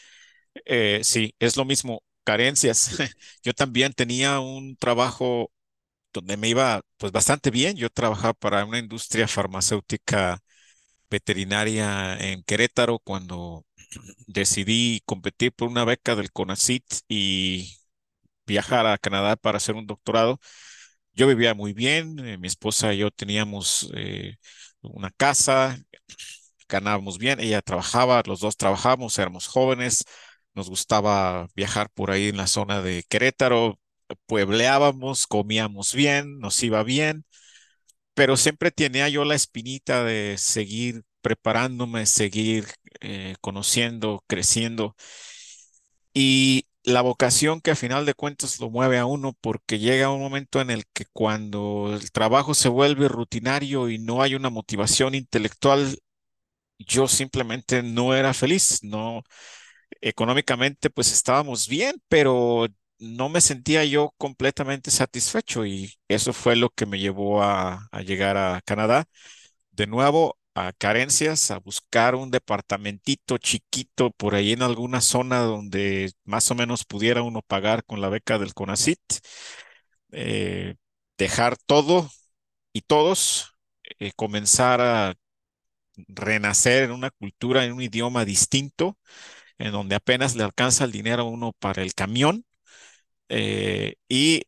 Eh, sí, es lo mismo carencias. Yo también tenía un trabajo donde me iba pues bastante bien. Yo trabajaba para una industria farmacéutica veterinaria en Querétaro cuando decidí competir por una beca del CONACYT y viajar a Canadá para hacer un doctorado. Yo vivía muy bien, eh, mi esposa y yo teníamos eh, una casa, ganábamos bien, ella trabajaba, los dos trabajábamos, éramos jóvenes, nos gustaba viajar por ahí en la zona de Querétaro, puebleábamos, comíamos bien, nos iba bien, pero siempre tenía yo la espinita de seguir preparándome, seguir eh, conociendo, creciendo. Y la vocación que a final de cuentas lo mueve a uno porque llega un momento en el que cuando el trabajo se vuelve rutinario y no hay una motivación intelectual, yo simplemente no era feliz, no, económicamente pues estábamos bien, pero no me sentía yo completamente satisfecho y eso fue lo que me llevó a, llegar a Canadá. De nuevo, a carencias, a buscar un departamentito chiquito por ahí en alguna zona donde más o menos pudiera uno pagar con la beca del CONACIT, eh, dejar todo y todos, eh, comenzar a renacer en una cultura, en un idioma distinto en donde apenas le alcanza el dinero a uno para el camión. Eh, y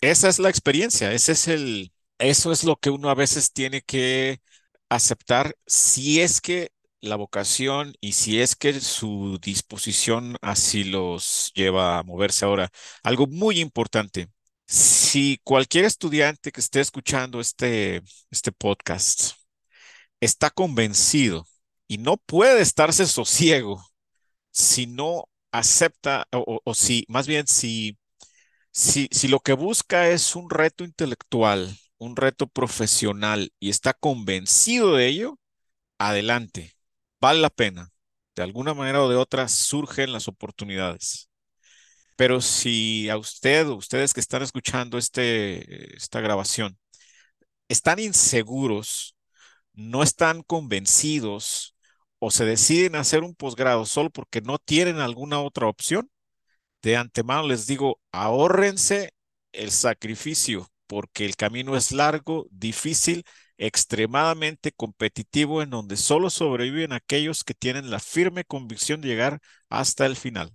esa es la experiencia, ese es el, eso es lo que uno a veces tiene que aceptar si es que la vocación y si es que su disposición así los lleva a moverse ahora. Algo muy importante, si cualquier estudiante que esté escuchando este, este podcast está convencido y no puede estarse sosiego si no acepta o, o si, más bien, si, si, si lo que busca es un reto intelectual, un reto profesional y está convencido de ello, adelante, vale la pena. De alguna manera o de otra surgen las oportunidades. Pero si a usted ustedes que están escuchando este, esta grabación están inseguros, no están convencidos o se deciden a hacer un posgrado solo porque no tienen alguna otra opción, de antemano les digo, ahórrense el sacrificio porque el camino es largo, difícil, extremadamente competitivo en donde solo sobreviven aquellos que tienen la firme convicción de llegar hasta el final.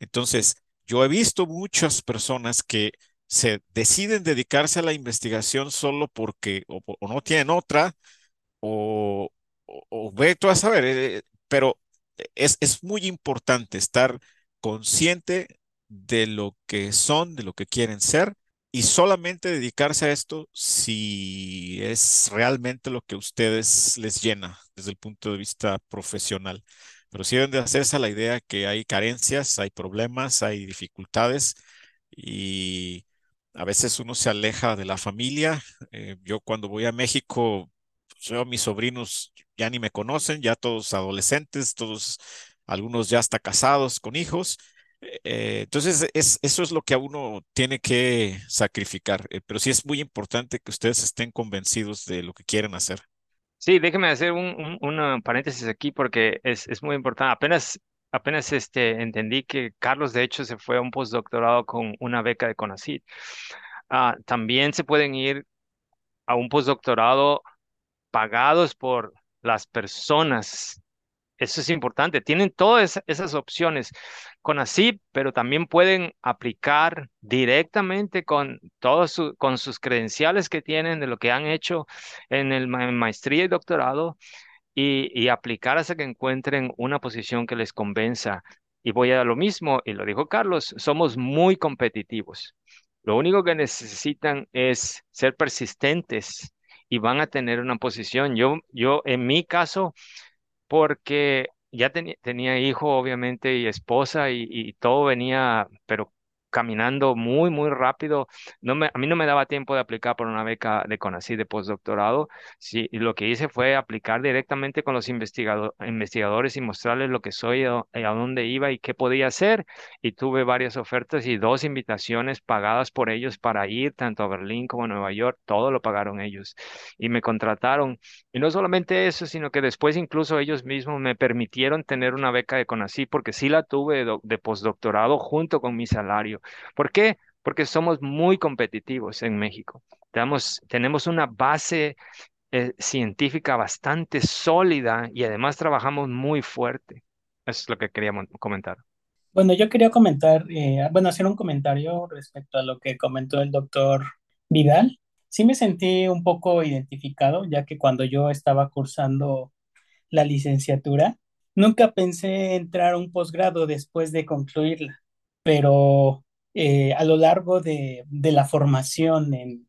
Entonces, yo he visto muchas personas que se deciden dedicarse a la investigación solo porque o, no tienen otra o, o, ve tú a saber, eh, pero es, es muy importante estar consciente de lo que son, de lo que quieren ser y solamente dedicarse a esto si es realmente lo que a ustedes les llena desde el punto de vista profesional. Pero sí deben de hacerse la idea que hay carencias, hay problemas, hay dificultades y a veces uno se aleja de la familia. Eh, yo cuando voy a México, yo, mis sobrinos ya ni me conocen, ya todos adolescentes, todos, algunos ya hasta casados con hijos eh, entonces, es, eso es lo que a uno tiene que sacrificar, eh, pero sí es muy importante que ustedes estén convencidos de lo que quieren hacer. Sí, déjeme hacer un, un, paréntesis aquí porque es, es, muy importante. Apenas, apenas este, entendí que Carlos, de hecho, se fue a un postdoctorado con una beca de CONACYT. Ah, también se pueden ir a un postdoctorado pagados por las personas eso es importante. Tienen todas esas opciones con ASIP, pero también pueden aplicar directamente con todos con sus credenciales que tienen de lo que han hecho en el maestría y doctorado y, y aplicar hasta que encuentren una posición que les convenza. Y voy a lo mismo, y lo dijo Carlos, somos muy competitivos. Lo único que necesitan es ser persistentes y van a tener una posición. Yo, yo en mi caso, porque ya tenía hijo, obviamente, y esposa, y, y, todo venía, pero caminando muy, muy rápido. No me, a mí no me daba tiempo de aplicar por una beca de CONACYT de postdoctorado. Sí, y lo que hice fue aplicar directamente con los investigadores y mostrarles lo que soy, a, a dónde iba y qué podía hacer. Y tuve varias ofertas y dos invitaciones pagadas por ellos para ir tanto a Berlín como a Nueva York. Todo lo pagaron ellos y me contrataron. Y no solamente eso, sino que después incluso ellos mismos me permitieron tener una beca de CONACYT porque sí la tuve de, de postdoctorado junto con mi salario. ¿Por qué? Porque somos muy competitivos en México. Tenemos, una base eh, científica bastante sólida y además trabajamos muy fuerte. Eso es lo que queríamos comentar. Bueno, yo quería comentar, eh, bueno, hacer un comentario respecto a lo que comentó el doctor Vidal. Sí me sentí un poco identificado, ya que cuando yo estaba cursando la licenciatura, nunca pensé entrar a un posgrado después de concluirla, pero eh, a lo largo de, la formación en,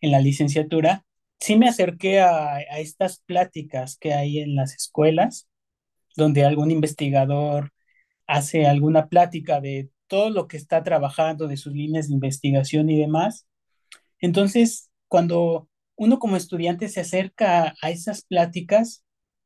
la licenciatura, sí me acerqué a, estas pláticas que hay en las escuelas, donde algún investigador hace alguna plática de todo lo que está trabajando, de sus líneas de investigación y demás. Entonces, cuando uno como estudiante se acerca a esas pláticas,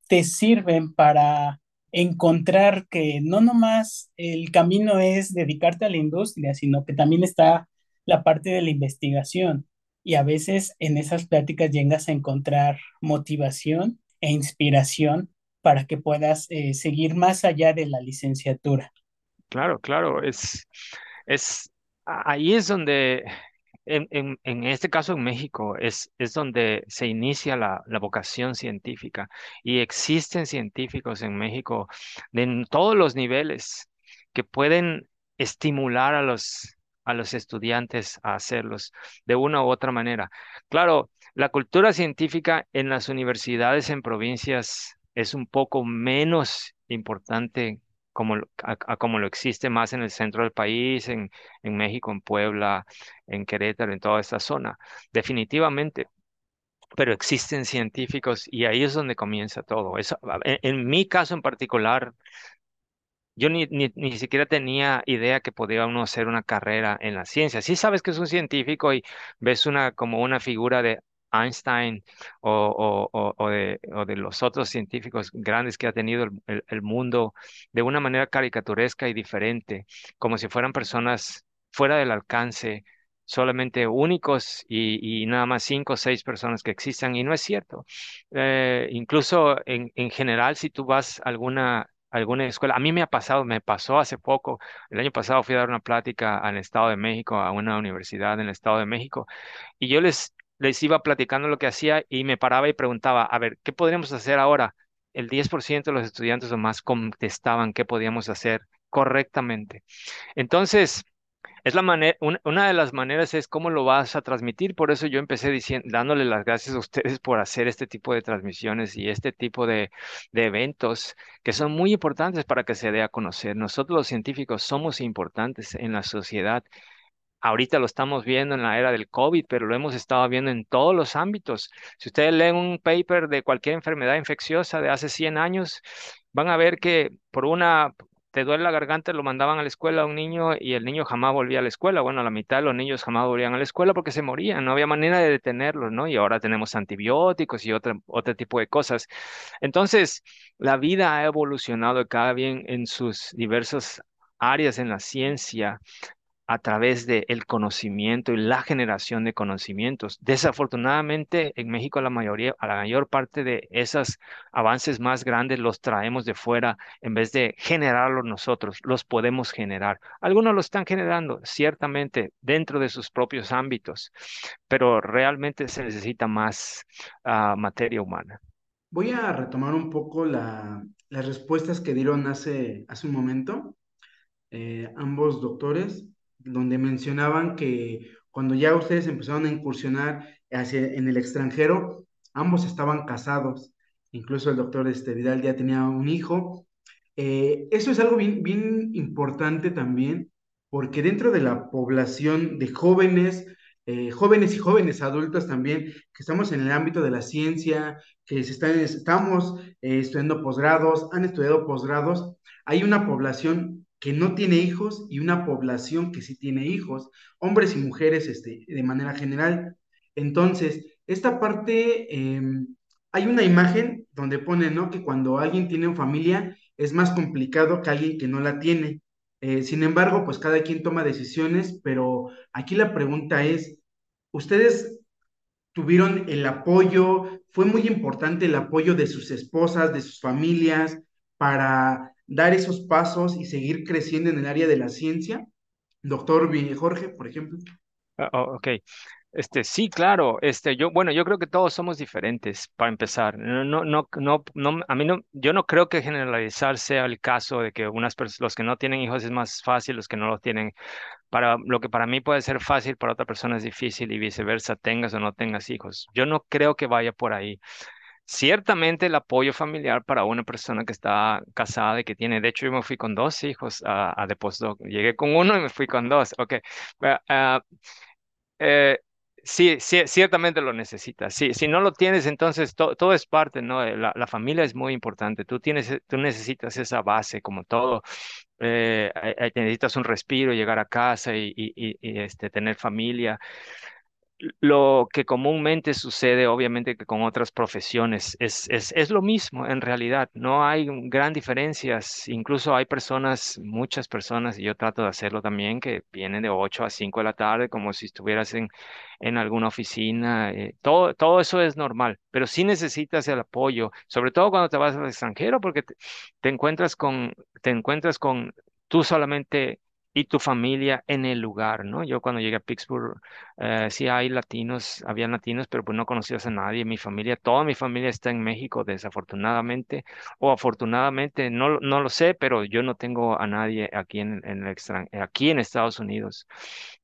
te sirven para encontrar que no nomás el camino es dedicarte a la industria, sino que también está la parte de la investigación. Y a veces en esas pláticas llegas a encontrar motivación e inspiración para que puedas eh, seguir más allá de la licenciatura. Claro, claro, es, es ahí es donde en, en, este caso en México es, es donde se inicia la, la, vocación científica y existen científicos en México de todos los niveles que pueden estimular a los, a los estudiantes a hacerlos de una u otra manera. Claro, la cultura científica en las universidades en provincias es un poco menos importante como, a, como lo existe más en el centro del país, en, en México, en Puebla, en Querétaro, en toda esta zona. Definitivamente pero existen científicos y ahí es donde comienza todo. Eso, en, en, mi caso en particular, yo ni, ni, ni, siquiera tenía idea que podía uno hacer una carrera en la ciencia. Sí sabes que es un científico y ves una como una figura de Einstein o, de, los otros científicos grandes que ha tenido el, mundo de una manera caricaturesca y diferente, como si fueran personas fuera del alcance, solamente únicos y, y nada más cinco o seis personas que existan, y no es cierto. Eh, incluso en, en general, si tú vas a alguna alguna escuela. A mí me ha pasado, me pasó hace poco. El año pasado fui a dar una plática al Estado de México, a una universidad en el Estado de México, y yo les les iba platicando lo que hacía y me paraba y preguntaba, a ver, ¿qué podríamos hacer ahora? El 10% de los estudiantes o más contestaban qué podíamos hacer correctamente. Entonces, es la manera, una, de las maneras es cómo lo vas a transmitir. Por eso yo empecé diciendo, dándole las gracias a ustedes por hacer este tipo de transmisiones y este tipo de, de eventos que son muy importantes para que se dé a conocer. Nosotros los científicos somos importantes en la sociedad Ahorita lo estamos viendo en la era del COVID, pero lo hemos estado viendo en todos los ámbitos. Si ustedes leen un paper de cualquier enfermedad infecciosa de hace 100 años, van a ver que por una, te duele la garganta, lo mandaban a la escuela a un niño y el niño jamás volvía a la escuela. Bueno, la mitad de los niños jamás volvían a la escuela porque se morían, no había manera de detenerlos, ¿no? Y ahora tenemos antibióticos y otro, otro tipo de cosas. Entonces, la vida ha evolucionado cada bien en sus diversas áreas en la ciencia, a través del el conocimiento y la generación de conocimientos. Desafortunadamente, en México la mayoría, a la mayor parte de esos avances más grandes los traemos de fuera en vez de generarlos nosotros, los podemos generar. Algunos lo están generando, ciertamente, dentro de sus propios ámbitos, pero realmente se necesita más uh, materia humana. Voy a retomar un poco la, las respuestas que dieron hace, hace un momento. Eh, ambos doctores donde mencionaban que cuando ya ustedes empezaron a incursionar hacia, en el extranjero, ambos estaban casados, incluso el doctor este, Vidal ya tenía un hijo. Eh, eso es algo bien, importante también, porque dentro de la población de jóvenes, eh, jóvenes y jóvenes adultos también, que estamos en el ámbito de la ciencia, que se están, estamos eh, estudiando posgrados, han estudiado posgrados, hay una población que no tiene hijos y una población que sí tiene hijos, hombres y mujeres este, de manera general. Entonces, esta parte, em, hay una imagen donde pone, ¿no? Que cuando alguien tiene familia es más complicado que alguien que no la tiene. Eh, sin embargo, pues cada quien toma decisiones, pero aquí la pregunta es, ¿ustedes tuvieron el apoyo? ¿Fue muy importante el apoyo de sus esposas, de sus familias, para dar esos pasos y seguir creciendo en el área de la ciencia? Doctor Jorge, por ejemplo. Ah, oh, ok. Este, sí, claro. Este, yo, bueno, yo creo que todos somos diferentes para empezar. No, no, no, no, no, a mí no, yo no creo que generalizar sea el caso de que unas los que no tienen hijos es más fácil, los que no los tienen. Para lo que para mí puede ser fácil, para otra persona es difícil y viceversa, tengas o no tengas hijos. Yo no creo que vaya por ahí. Ciertamente el apoyo familiar para una persona que está casada y que tiene, de hecho yo me fui con dos hijos a, a de postdoc, llegué con uno y me fui con dos, ok. Uh, eh, sí, sí, ciertamente lo necesitas. Sí, si no lo tienes, entonces todo es parte, ¿no? La, la, familia es muy importante. Tú tienes, tú necesitas esa base, como todo. Eh, necesitas un respiro, llegar a casa y, y, y este, tener familia lo que comúnmente sucede, obviamente, que con otras profesiones es, es, es, lo mismo en realidad. No hay gran diferencias. Incluso hay personas, muchas personas, y yo trato de hacerlo también, que vienen de 8 a 5 de la tarde como si estuvieras en, en alguna oficina. Eh, todo, todo eso es normal, pero sí necesitas el apoyo, sobre todo cuando te vas al extranjero, porque te, encuentras con, te encuentras con tú solamente y tu familia en el lugar, ¿no? Yo cuando llegué a Pittsburgh, eh, sí hay latinos, había latinos, pero pues no conocías a nadie. Mi familia, toda mi familia está en México, desafortunadamente, o afortunadamente, no, no lo sé, pero yo no tengo a nadie aquí en, el extranjero, aquí en Estados Unidos,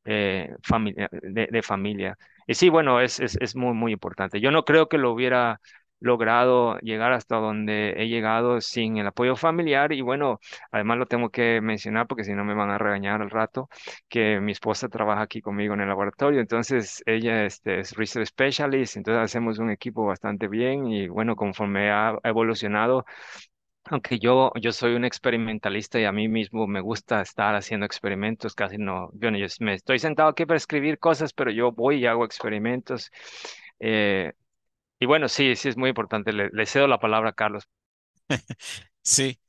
eh, familia, de, de, familia. Y sí, bueno, es, es, es muy, muy importante. Yo no creo que lo hubiera logrado llegar hasta donde he llegado sin el apoyo familiar y bueno, además lo tengo que mencionar porque si no me van a regañar al rato, que mi esposa trabaja aquí conmigo en el laboratorio, entonces ella este, es Research Specialist, entonces hacemos un equipo bastante bien y bueno, conforme ha evolucionado, aunque yo, yo soy un experimentalista y a mí mismo me gusta estar haciendo experimentos, casi no, yo, yo me estoy sentado aquí para escribir cosas, pero yo voy y hago experimentos. Eh, y bueno, sí, sí es muy importante. Le, cedo la palabra a Carlos. Sí,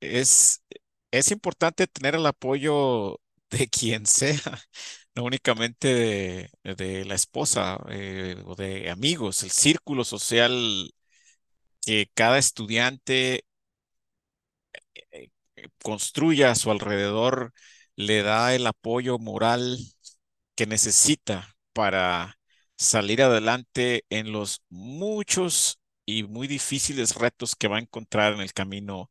es, es importante tener el apoyo de quien sea, no únicamente de, la esposa eh, o de amigos, el círculo social que cada estudiante eh, construya a su alrededor le da el apoyo moral que necesita para salir adelante en los muchos y muy difíciles retos que va a encontrar en el camino,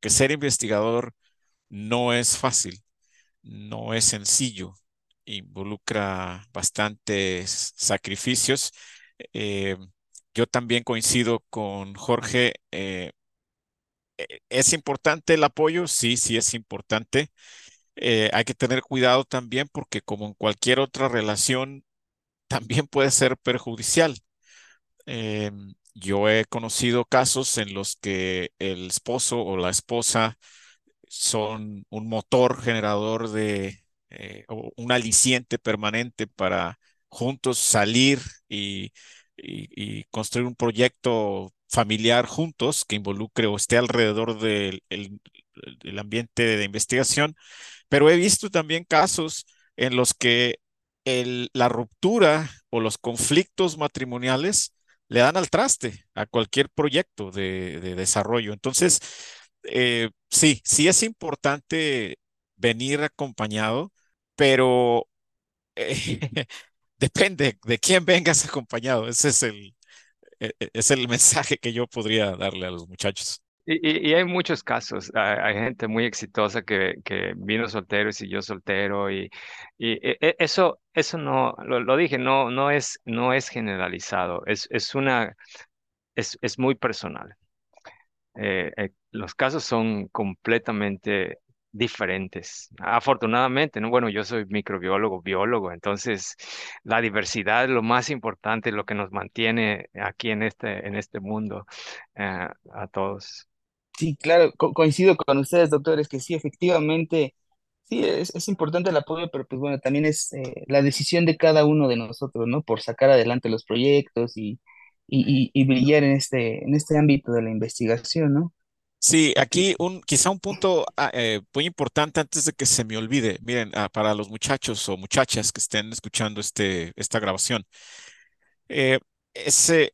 que ser investigador no es fácil, no es sencillo, involucra bastantes sacrificios. Eh, yo también coincido con Jorge. Eh, e, ¿Es importante el apoyo? Sí, sí es importante. Eh, hay que tener cuidado también porque como en cualquier otra relación, también puede ser perjudicial. Em, yo he conocido casos en los que el esposo o la esposa son un motor generador de eh, un aliciente permanente para juntos salir y, construir un proyecto familiar juntos que involucre o esté alrededor del ambiente de investigación. Pero he visto también casos en los que la ruptura o los conflictos matrimoniales le dan al traste a cualquier proyecto de, desarrollo. Entonces, eh, sí, sí es importante venir acompañado, pero eh, depende de quién vengas acompañado. Ese es el, e, e, es el mensaje que yo podría darle a los muchachos. Y, hay muchos casos, hay, gente muy exitosa que, vino soltero y siguió soltero y, y e, eso, eso no, lo, dije, no, no, es, no es generalizado, es, es, una, es, es muy personal. Eh, eh, los casos son completamente diferentes. Afortunadamente, ¿no? Bueno, yo soy microbiólogo, biólogo, entonces la diversidad es lo más importante, lo que nos mantiene aquí en este, en este mundo eh, a todos. Sí, claro, coincido con ustedes, doctores, que sí, efectivamente, sí, es, importante el apoyo, pero pues bueno, también es eh, la decisión de cada uno de nosotros, ¿no? Por sacar adelante los proyectos y, y, y, brillar en este, en este ámbito de la investigación, ¿no? Sí, aquí un, quizá un punto ah, eh, muy importante antes de que se me olvide. Miren, ah, para los muchachos o muchachas que estén escuchando este, esta grabación, eh, ese,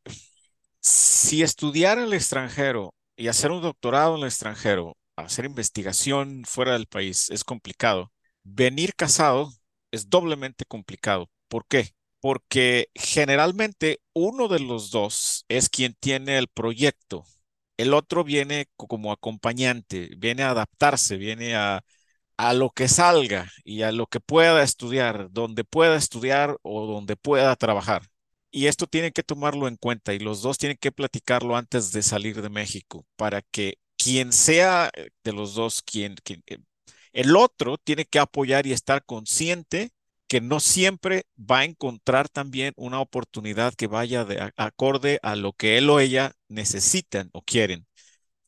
si estudiar el extranjero y hacer un doctorado en el extranjero, hacer investigación fuera del país es complicado. Venir casado es doblemente complicado. ¿Por qué? Porque generalmente uno de los dos es quien tiene el proyecto. El otro viene como acompañante, viene a adaptarse, viene a, a lo que salga y a lo que pueda estudiar, donde pueda estudiar o donde pueda trabajar. Y esto tiene que tomarlo en cuenta y los dos tienen que platicarlo antes de salir de México para que quien sea eh, de los dos, quien, eh, el otro tiene que apoyar y estar consciente que no siempre va a encontrar también una oportunidad que vaya de acorde a lo que él o ella necesitan o quieren.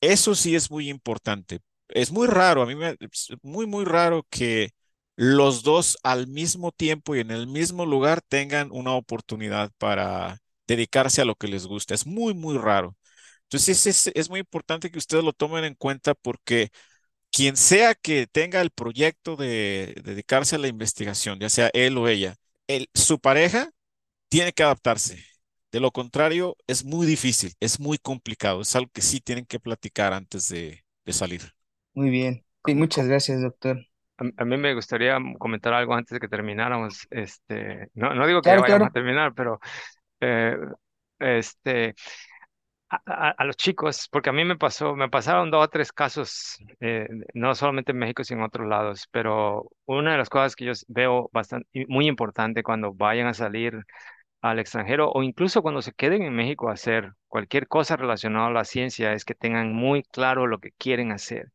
Eso sí es muy importante. Es muy raro, a mí me, muy, muy raro que los dos al mismo tiempo y en el mismo lugar tengan una oportunidad para dedicarse a lo que les gusta. Es muy, muy raro. Entonces es, es, muy importante que ustedes lo tomen en cuenta porque quien sea que tenga el proyecto de, dedicarse a la investigación, ya sea él o ella, su pareja tiene que adaptarse. De lo contrario, es muy difícil, es muy complicado, es algo que sí tienen que platicar antes de, de salir. Muy bien. muchas gracias, doctor. A, mí me gustaría comentar algo antes de que termináramos. Este, no, no digo que Claro, vayamos a claro. terminar, pero eh, este, a, a- a los chicos, porque a mí me pasó, me pasaron dos o tres casos, eh, no solamente en México, sino en otros lados, pero una de las cosas que yo veo bastante, muy importante cuando vayan a salir al extranjero o incluso cuando se queden en México a hacer cualquier cosa relacionada a la ciencia es que tengan muy claro lo que quieren hacer.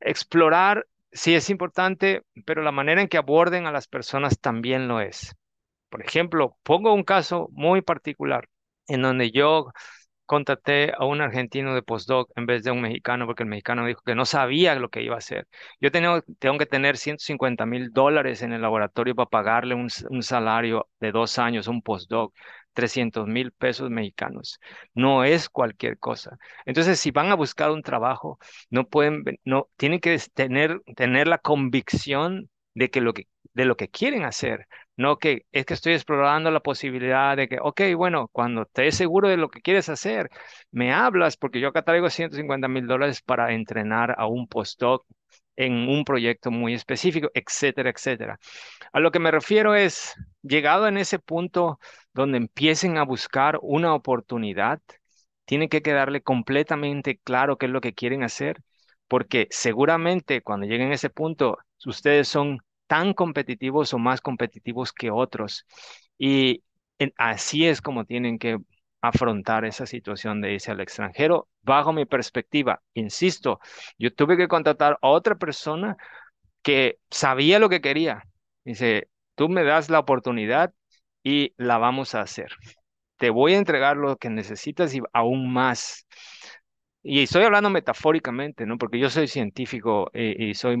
Explorar sí es importante, pero la manera en que aborden a las personas también lo es. Por ejemplo, pongo un caso muy particular en donde yo contraté a un argentino de postdoc en vez de un mexicano porque el mexicano dijo que no sabía lo que iba a hacer. Yo tengo, tengo que tener 150 mil dólares en el laboratorio para pagarle un, salario de dos años, un postdoc, 300 mil pesos mexicanos. No es cualquier cosa. Entonces, si van a buscar un trabajo, no pueden, no, tienen que tener, tener la convicción de que lo que, de lo que quieren hacer. No que es que estoy explorando la posibilidad de que, ok, bueno, cuando estés seguro de lo que quieres hacer, me hablas porque yo acá traigo 150 mil dólares para entrenar a un postdoc en un proyecto muy específico, etcétera, etcétera. A lo que me refiero es, llegado en ese punto donde empiecen a buscar una oportunidad, tiene que quedarle completamente claro qué es lo que quieren hacer, porque seguramente cuando lleguen a ese punto, ustedes son tan competitivos o más competitivos que otros. Y así es como tienen que afrontar esa situación de irse al extranjero. Bajo mi perspectiva, insisto, yo tuve que contratar a otra persona que sabía lo que quería. Dice, tú me das la oportunidad y la vamos a hacer. Te voy a entregar lo que necesitas y aún más. Y estoy hablando metafóricamente, ¿no? Porque yo soy científico eh, y, soy,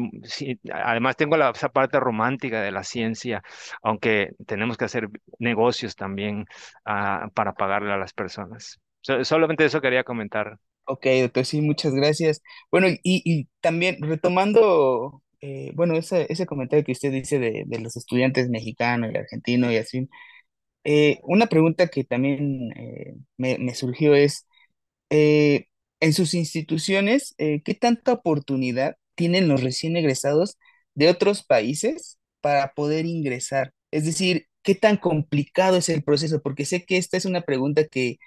además tengo la, esa parte romántica de la ciencia, aunque tenemos que hacer negocios también ah, para pagarle a las personas. So- solamente eso quería comentar. Ok, doctor, sí, muchas gracias. Bueno, y, también retomando, eh, bueno, ese, ese comentario que usted dice de, los estudiantes mexicanos y argentinos y así, eh, una pregunta que también eh, me, me surgió es, eh, en sus instituciones, eh, ¿qué tanta oportunidad tienen los recién egresados de otros países para poder ingresar? Es decir, ¿qué tan complicado es el proceso? Porque sé que esta es una pregunta que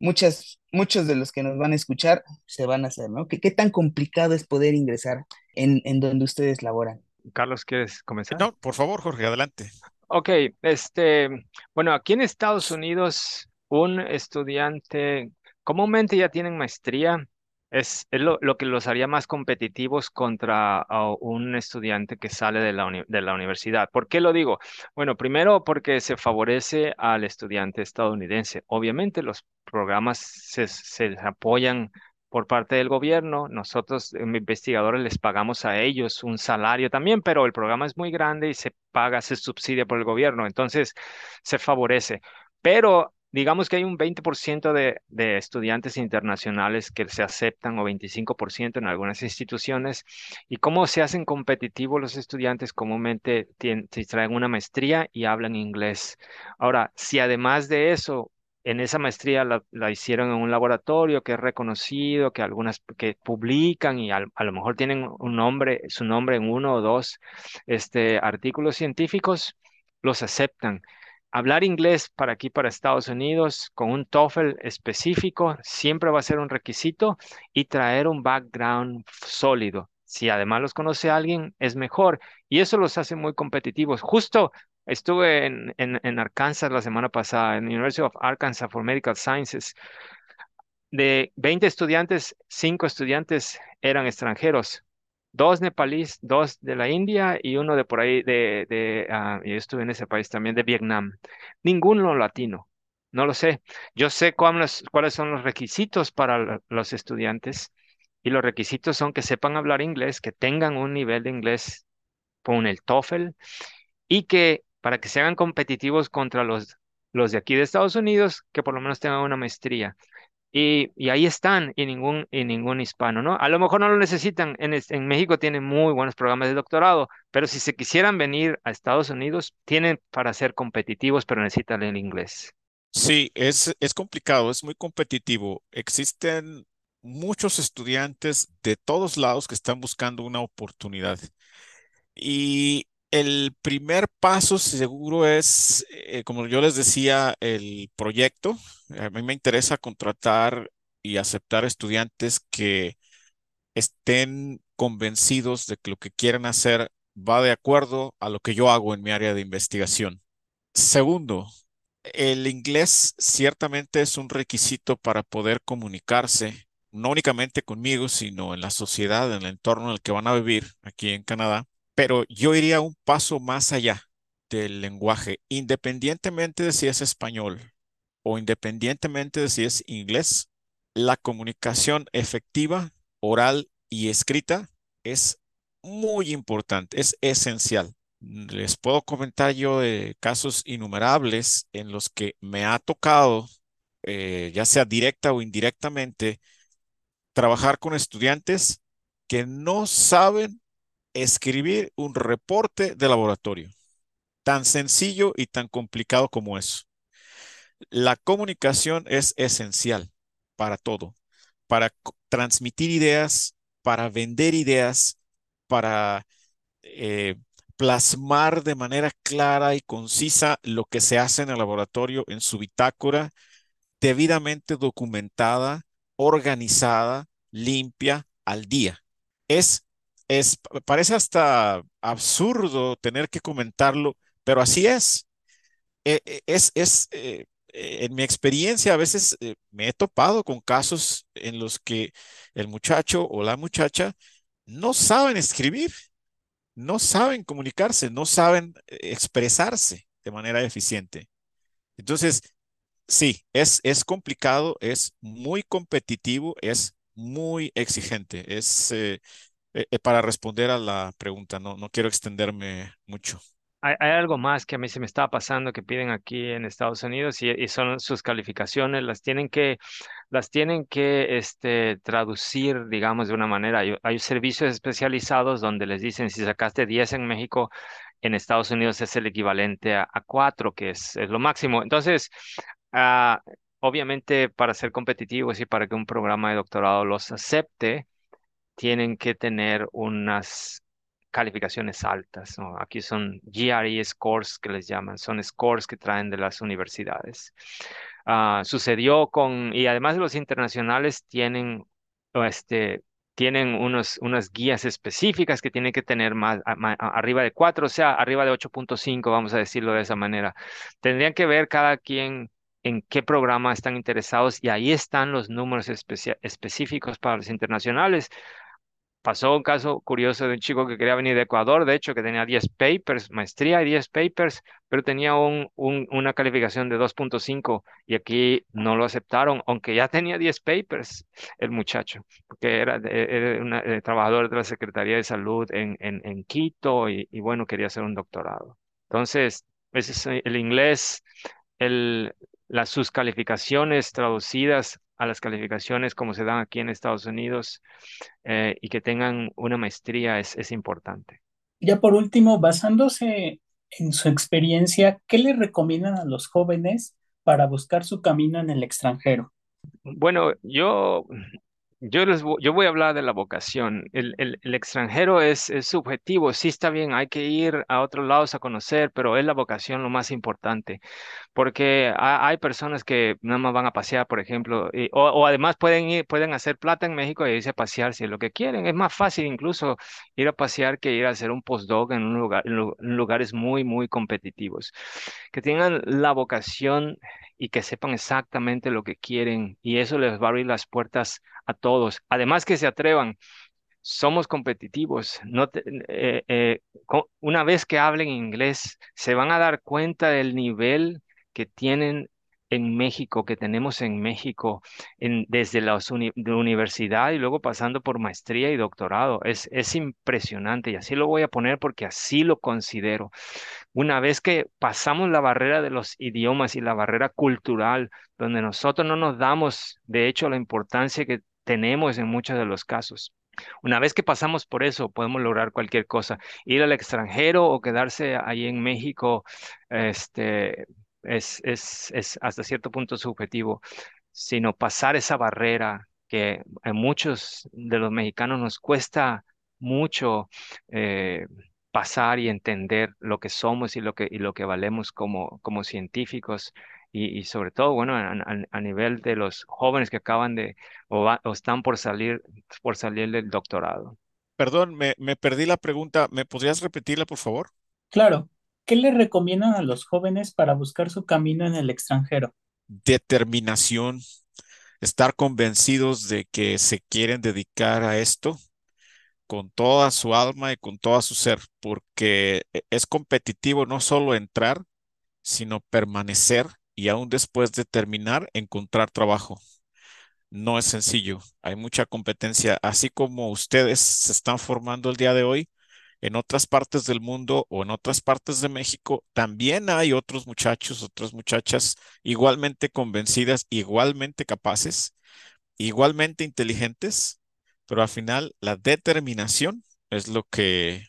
muchas, muchos de los que nos van a escuchar se van a hacer, ¿no? ¿Qué, qué tan complicado es poder ingresar en, en donde ustedes laboran? Carlos, ¿quieres comenzar? No, por favor, Jorge, adelante. Ok, este, bueno, aquí en Estados Unidos, un estudiante comúnmente ya tienen maestría, es, es lo, que los haría más competitivos contra un estudiante que sale de la, de la universidad. ¿Por qué lo digo? Bueno, primero porque se favorece al estudiante estadounidense. Obviamente los programas se, se apoyan por parte del gobierno. Nosotros, investigadores, les pagamos a ellos un salario también, pero el programa es muy grande y se paga, se subsidia por el gobierno, entonces se favorece. Pero digamos que hay un 20% de, de estudiantes internacionales que se aceptan o 25% en algunas instituciones. ¿Y cómo se hacen competitivos los estudiantes? Comúnmente tien- se traen una maestría y hablan inglés. Ahora, si además de eso en esa maestría la, hicieron en un laboratorio que es reconocido, que algunas que publican y a, lo mejor tienen un nombre, su nombre en uno o dos este, artículos científicos, los aceptan. Hablar inglés para aquí, para Estados Unidos, con un TOEFL específico, siempre va a ser un requisito y traer un background sólido. Si además los conoce alguien, es mejor. Y eso los hace muy competitivos. Justo Estuve en, en, Arkansas la semana pasada, en la University of Arkansas for Medical Sciences. De 20 estudiantes, 5 estudiantes eran extranjeros. Dos nepalíes, dos de la India y uno de por ahí, de, de yo estuve en ese país también, de Vietnam. Ninguno latino. No lo sé. Yo sé cuáles, cuáles son los requisitos para los estudiantes y los requisitos son que sepan hablar inglés, que tengan un nivel de inglés con el TOEFL y que para que se hagan competitivos contra los, los de aquí de Estados Unidos, que por lo menos tengan una maestría. Y, y ahí están, y ningún, y ningún hispano, ¿no? A lo mejor no lo necesitan. En, en México tienen muy buenos programas de doctorado, pero si se quisieran venir a Estados Unidos, tienen para ser competitivos, pero necesitan el inglés. Sí, es, es complicado, es muy competitivo. Existen muchos estudiantes de todos lados que están buscando una oportunidad. Y el primer paso seguro es, eh, como yo les decía, el proyecto. A mí me interesa contratar y aceptar estudiantes que estén convencidos de que lo que quieren hacer va de acuerdo a lo que yo hago en mi área de investigación. Segundo, el inglés ciertamente es un requisito para poder comunicarse, no únicamente conmigo, sino en la sociedad, en el entorno en el que van a vivir aquí en Canadá. Pero yo iría un paso más allá del lenguaje, independientemente de si es español o independientemente de si es inglés, la comunicación efectiva, oral y escrita es muy importante, es esencial. Les puedo comentar yo de casos innumerables en los que me ha tocado, eh, ya sea directa o indirectamente, trabajar con estudiantes que no saben escribir un reporte de laboratorio. Tan sencillo y tan complicado como eso. La comunicación es esencial para todo, para transmitir ideas, para vender ideas, para eh, plasmar de manera clara y concisa lo que se hace en el laboratorio en su bitácora, debidamente documentada, organizada, limpia, al día. Es, es, parece hasta absurdo tener que comentarlo, pero así es. E, e, es, es eh, en mi experiencia a veces eh, me he topado con casos en los que el muchacho o la muchacha no saben escribir no saben comunicarse, no saben eh, expresarse de manera eficiente. Entonces, sí, es, es complicado, es muy competitivo, es muy exigente. Es eh, eh, para responder a la pregunta, no, no quiero extenderme mucho. Hay, algo más que a mí se me está pasando que piden aquí en Estados Unidos y, son sus calificaciones, las tienen que, las tienen que este, traducir, digamos, de una manera. Hay, servicios especializados donde les dicen si sacaste 10 en México, en Estados Unidos es el equivalente a, 4, que es, es, lo máximo. Entonces, ah, obviamente para ser competitivos y para que un programa de doctorado los acepte, tienen que tener unas calificaciones altas. Aquí son GRE scores que les llaman, son scores que traen de las universidades. Ah, sucedió con, y además los internacionales tienen, este, tienen unos, unas guías específicas que tienen que tener más, arriba de 4, o sea, arriba de 8.5, vamos a decirlo de esa manera. Tendrían que ver cada quien en qué programa están interesados y ahí están los números específicos para los internacionales pasó un caso curioso de un chico que quería venir de Ecuador, de hecho, que tenía 10 papers, maestría y 10 papers, pero tenía un, una calificación de 2.5 y aquí no lo aceptaron, aunque ya tenía 10 papers el muchacho, porque era, un eh, trabajador de la Secretaría de Salud en, en, Quito y, bueno, quería hacer un doctorado. Entonces, ese es el inglés, las, sus calificaciones traducidas a las calificaciones como se dan aquí en Estados Unidos eh, y que tengan una maestría es, es importante. Ya por último, basándose en su experiencia, ¿qué le recomiendan a los jóvenes para buscar su camino en el extranjero? Bueno, yo yo, les yo voy a hablar de la vocación. El, el, extranjero es, es, subjetivo, sí está bien, hay que ir a otros lados a conocer, pero es la vocación lo más importante, porque hay personas que nada más van a pasear, por ejemplo, o, o, además pueden pueden hacer plata en México y irse a pasear si es lo que quieren. Es más fácil incluso ir a pasear que ir a hacer un postdoc en, un lugar, en lugares muy, muy competitivos. Que tengan la vocación y que sepan exactamente lo que quieren y eso les va a abrir las puertas a todos. Además que se atrevan, somos competitivos. No eh, eh, una vez que hablen inglés, se van a dar cuenta del nivel que tienen en México, que tenemos en México, en, desde la universidad y luego pasando por maestría y doctorado. Es, es impresionante y así lo voy a poner porque así lo considero. Una vez que pasamos la barrera de los idiomas y la barrera cultural, donde nosotros no nos damos, de hecho, la importancia que tenemos en muchos de los casos. Una vez que pasamos por eso, podemos lograr cualquier cosa. Ir al extranjero o quedarse ahí en México, este, es, es, es hasta cierto punto subjetivo, sino pasar esa barrera que a muchos de los mexicanos nos cuesta mucho eh, pasar y entender lo que somos y lo que, y lo que valemos como, como científicos. Y, y sobre todo, bueno, a, a, nivel de los jóvenes que acaban de o, o, están por salir, por salir del doctorado. Perdón, me, me perdí la pregunta. ¿Me podrías repetirla, por favor? Claro. ¿Qué le recomiendan a los jóvenes para buscar su camino en el extranjero? Determinación, estar convencidos de que se quieren dedicar a esto con toda su alma y con todo su ser, porque e, es competitivo no solo entrar, sino permanecer y aún después de terminar, encontrar trabajo. No es sencillo, hay mucha competencia, así como ustedes se están formando el día de hoy, en otras partes del mundo o en otras partes de México, también hay otros muchachos, otras muchachas igualmente convencidas, igualmente capaces, igualmente inteligentes, pero al final la determinación es lo que,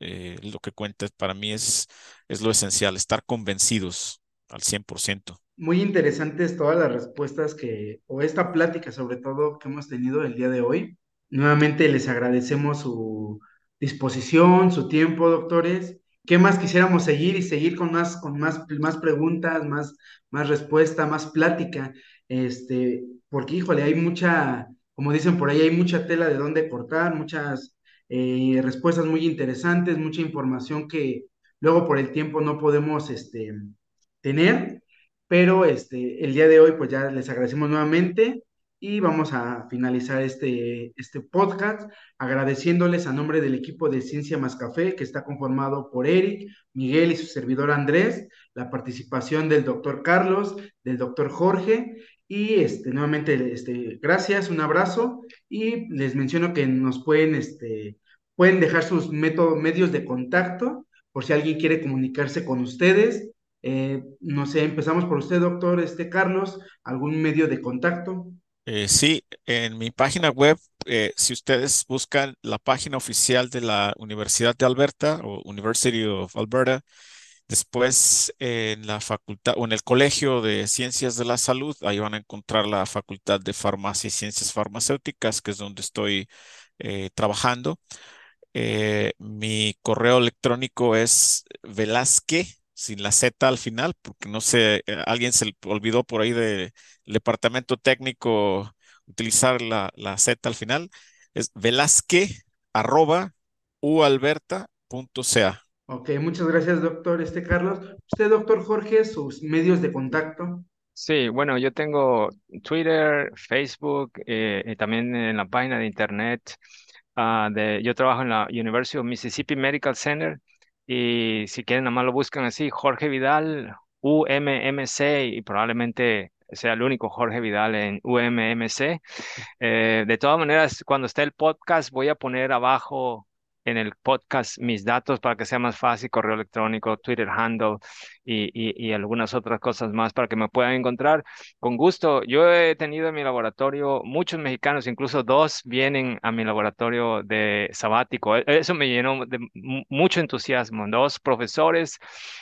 eh, lo que cuenta. Para mí es, es lo esencial, estar convencidos al 100%. Muy interesantes todas las respuestas que, o esta plática sobre todo que hemos tenido el día de hoy. Nuevamente les agradecemos su disposición, su tiempo, doctores. ¿Qué más quisiéramos seguir y seguir con más, con más, más preguntas, más, más respuesta, más plática? Este, porque, híjole, hay mucha, como dicen por ahí, hay mucha tela de dónde cortar, muchas eh, respuestas muy interesantes, mucha información que luego por el tiempo no podemos este, tener, pero este, el día de hoy pues ya les agradecemos nuevamente y vamos a finalizar este, este podcast agradeciéndoles a nombre del equipo de Ciencia Más Café, que está conformado por Eric, Miguel y su servidor Andrés, la participación del doctor Carlos, del doctor Jorge y este, nuevamente, este, gracias, un abrazo y les menciono que nos pueden, este, pueden dejar sus medios de contacto por si alguien quiere comunicarse con ustedes. Eh, no sé, empezamos por usted, doctor este, Carlos, algún medio de contacto. Eh, sí, en mi página web, eh, si ustedes buscan la página oficial de la Universidad de Alberta o University of Alberta, Después, en la facultad o en el Colegio de Ciencias de la Salud, ahí van a encontrar la Facultad de Farmacia y Ciencias Farmacéuticas, que es donde estoy eh, trabajando. Mi correo electrónico es Velazque, sin la Z al final, porque no sé, eh, alguien se olvidó por ahí del departamento técnico utilizar la, la Z al final. Es velazque arroba ualberta.ca. Ok, muchas gracias, doctor este Carlos. Usted, doctor Jorge, sus medios de contacto. Sí, bueno, yo tengo Twitter, Facebook, eh, y también en la página de internet. Uh, de, yo trabajo en la University of Mississippi Medical Center y si quieren, nada más lo buscan así, Jorge Vidal, UMMC, y probablemente sea el único Jorge Vidal en UMMC. Eh, de todas maneras, cuando esté el podcast, voy a poner abajo en el podcast mis datos para que sea más fácil, correo electrónico, Twitter handle y, y, algunas otras cosas más para que me puedan encontrar. Con gusto, yo he tenido en mi laboratorio muchos mexicanos, incluso dos vienen a mi laboratorio de sabático. E, eso me llenó de mucho entusiasmo. Dos profesores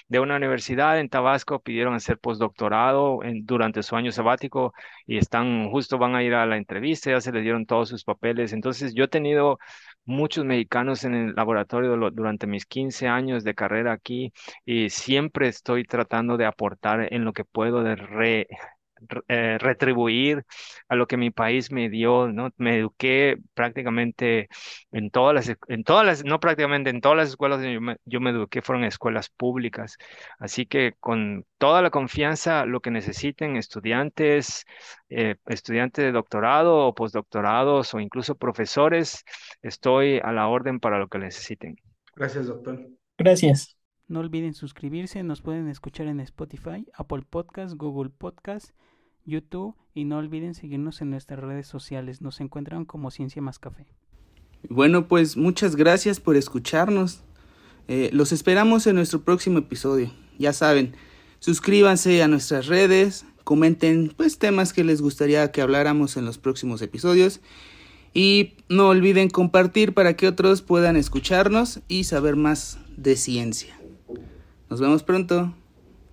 de una universidad en Tabasco pidieron hacer postdoctorado en, durante su año sabático y están justo van a ir a la entrevista, ya se les dieron todos sus papeles. Entonces yo he tenido muchos mexicanos en el laboratorio durante mis 15 años de carrera aquí y siempre estoy tratando de aportar en lo que puedo de re, eh, retribuir a lo que mi país me dio, ¿no? Me eduqué prácticamente en todas las, en todas las, no prácticamente en todas las escuelas yo me, yo me eduqué fueron escuelas públicas. Así que con toda la confianza, lo que necesiten estudiantes, eh, estudiantes de doctorado o postdoctorados o incluso profesores, estoy a la orden para lo que necesiten. Gracias, doctor. Gracias. No olviden suscribirse, nos pueden escuchar en Spotify, Apple Podcast, Google Podcast, YouTube y no olviden seguirnos en nuestras redes sociales. Nos encuentran como Ciencia Más Café. Bueno, pues muchas gracias por escucharnos. Eh, los esperamos en nuestro próximo episodio. Ya saben, suscríbanse a nuestras redes, comenten pues temas que les gustaría que habláramos en los próximos episodios y no olviden compartir para que otros puedan escucharnos y saber más de ciencia. Nos vemos pronto.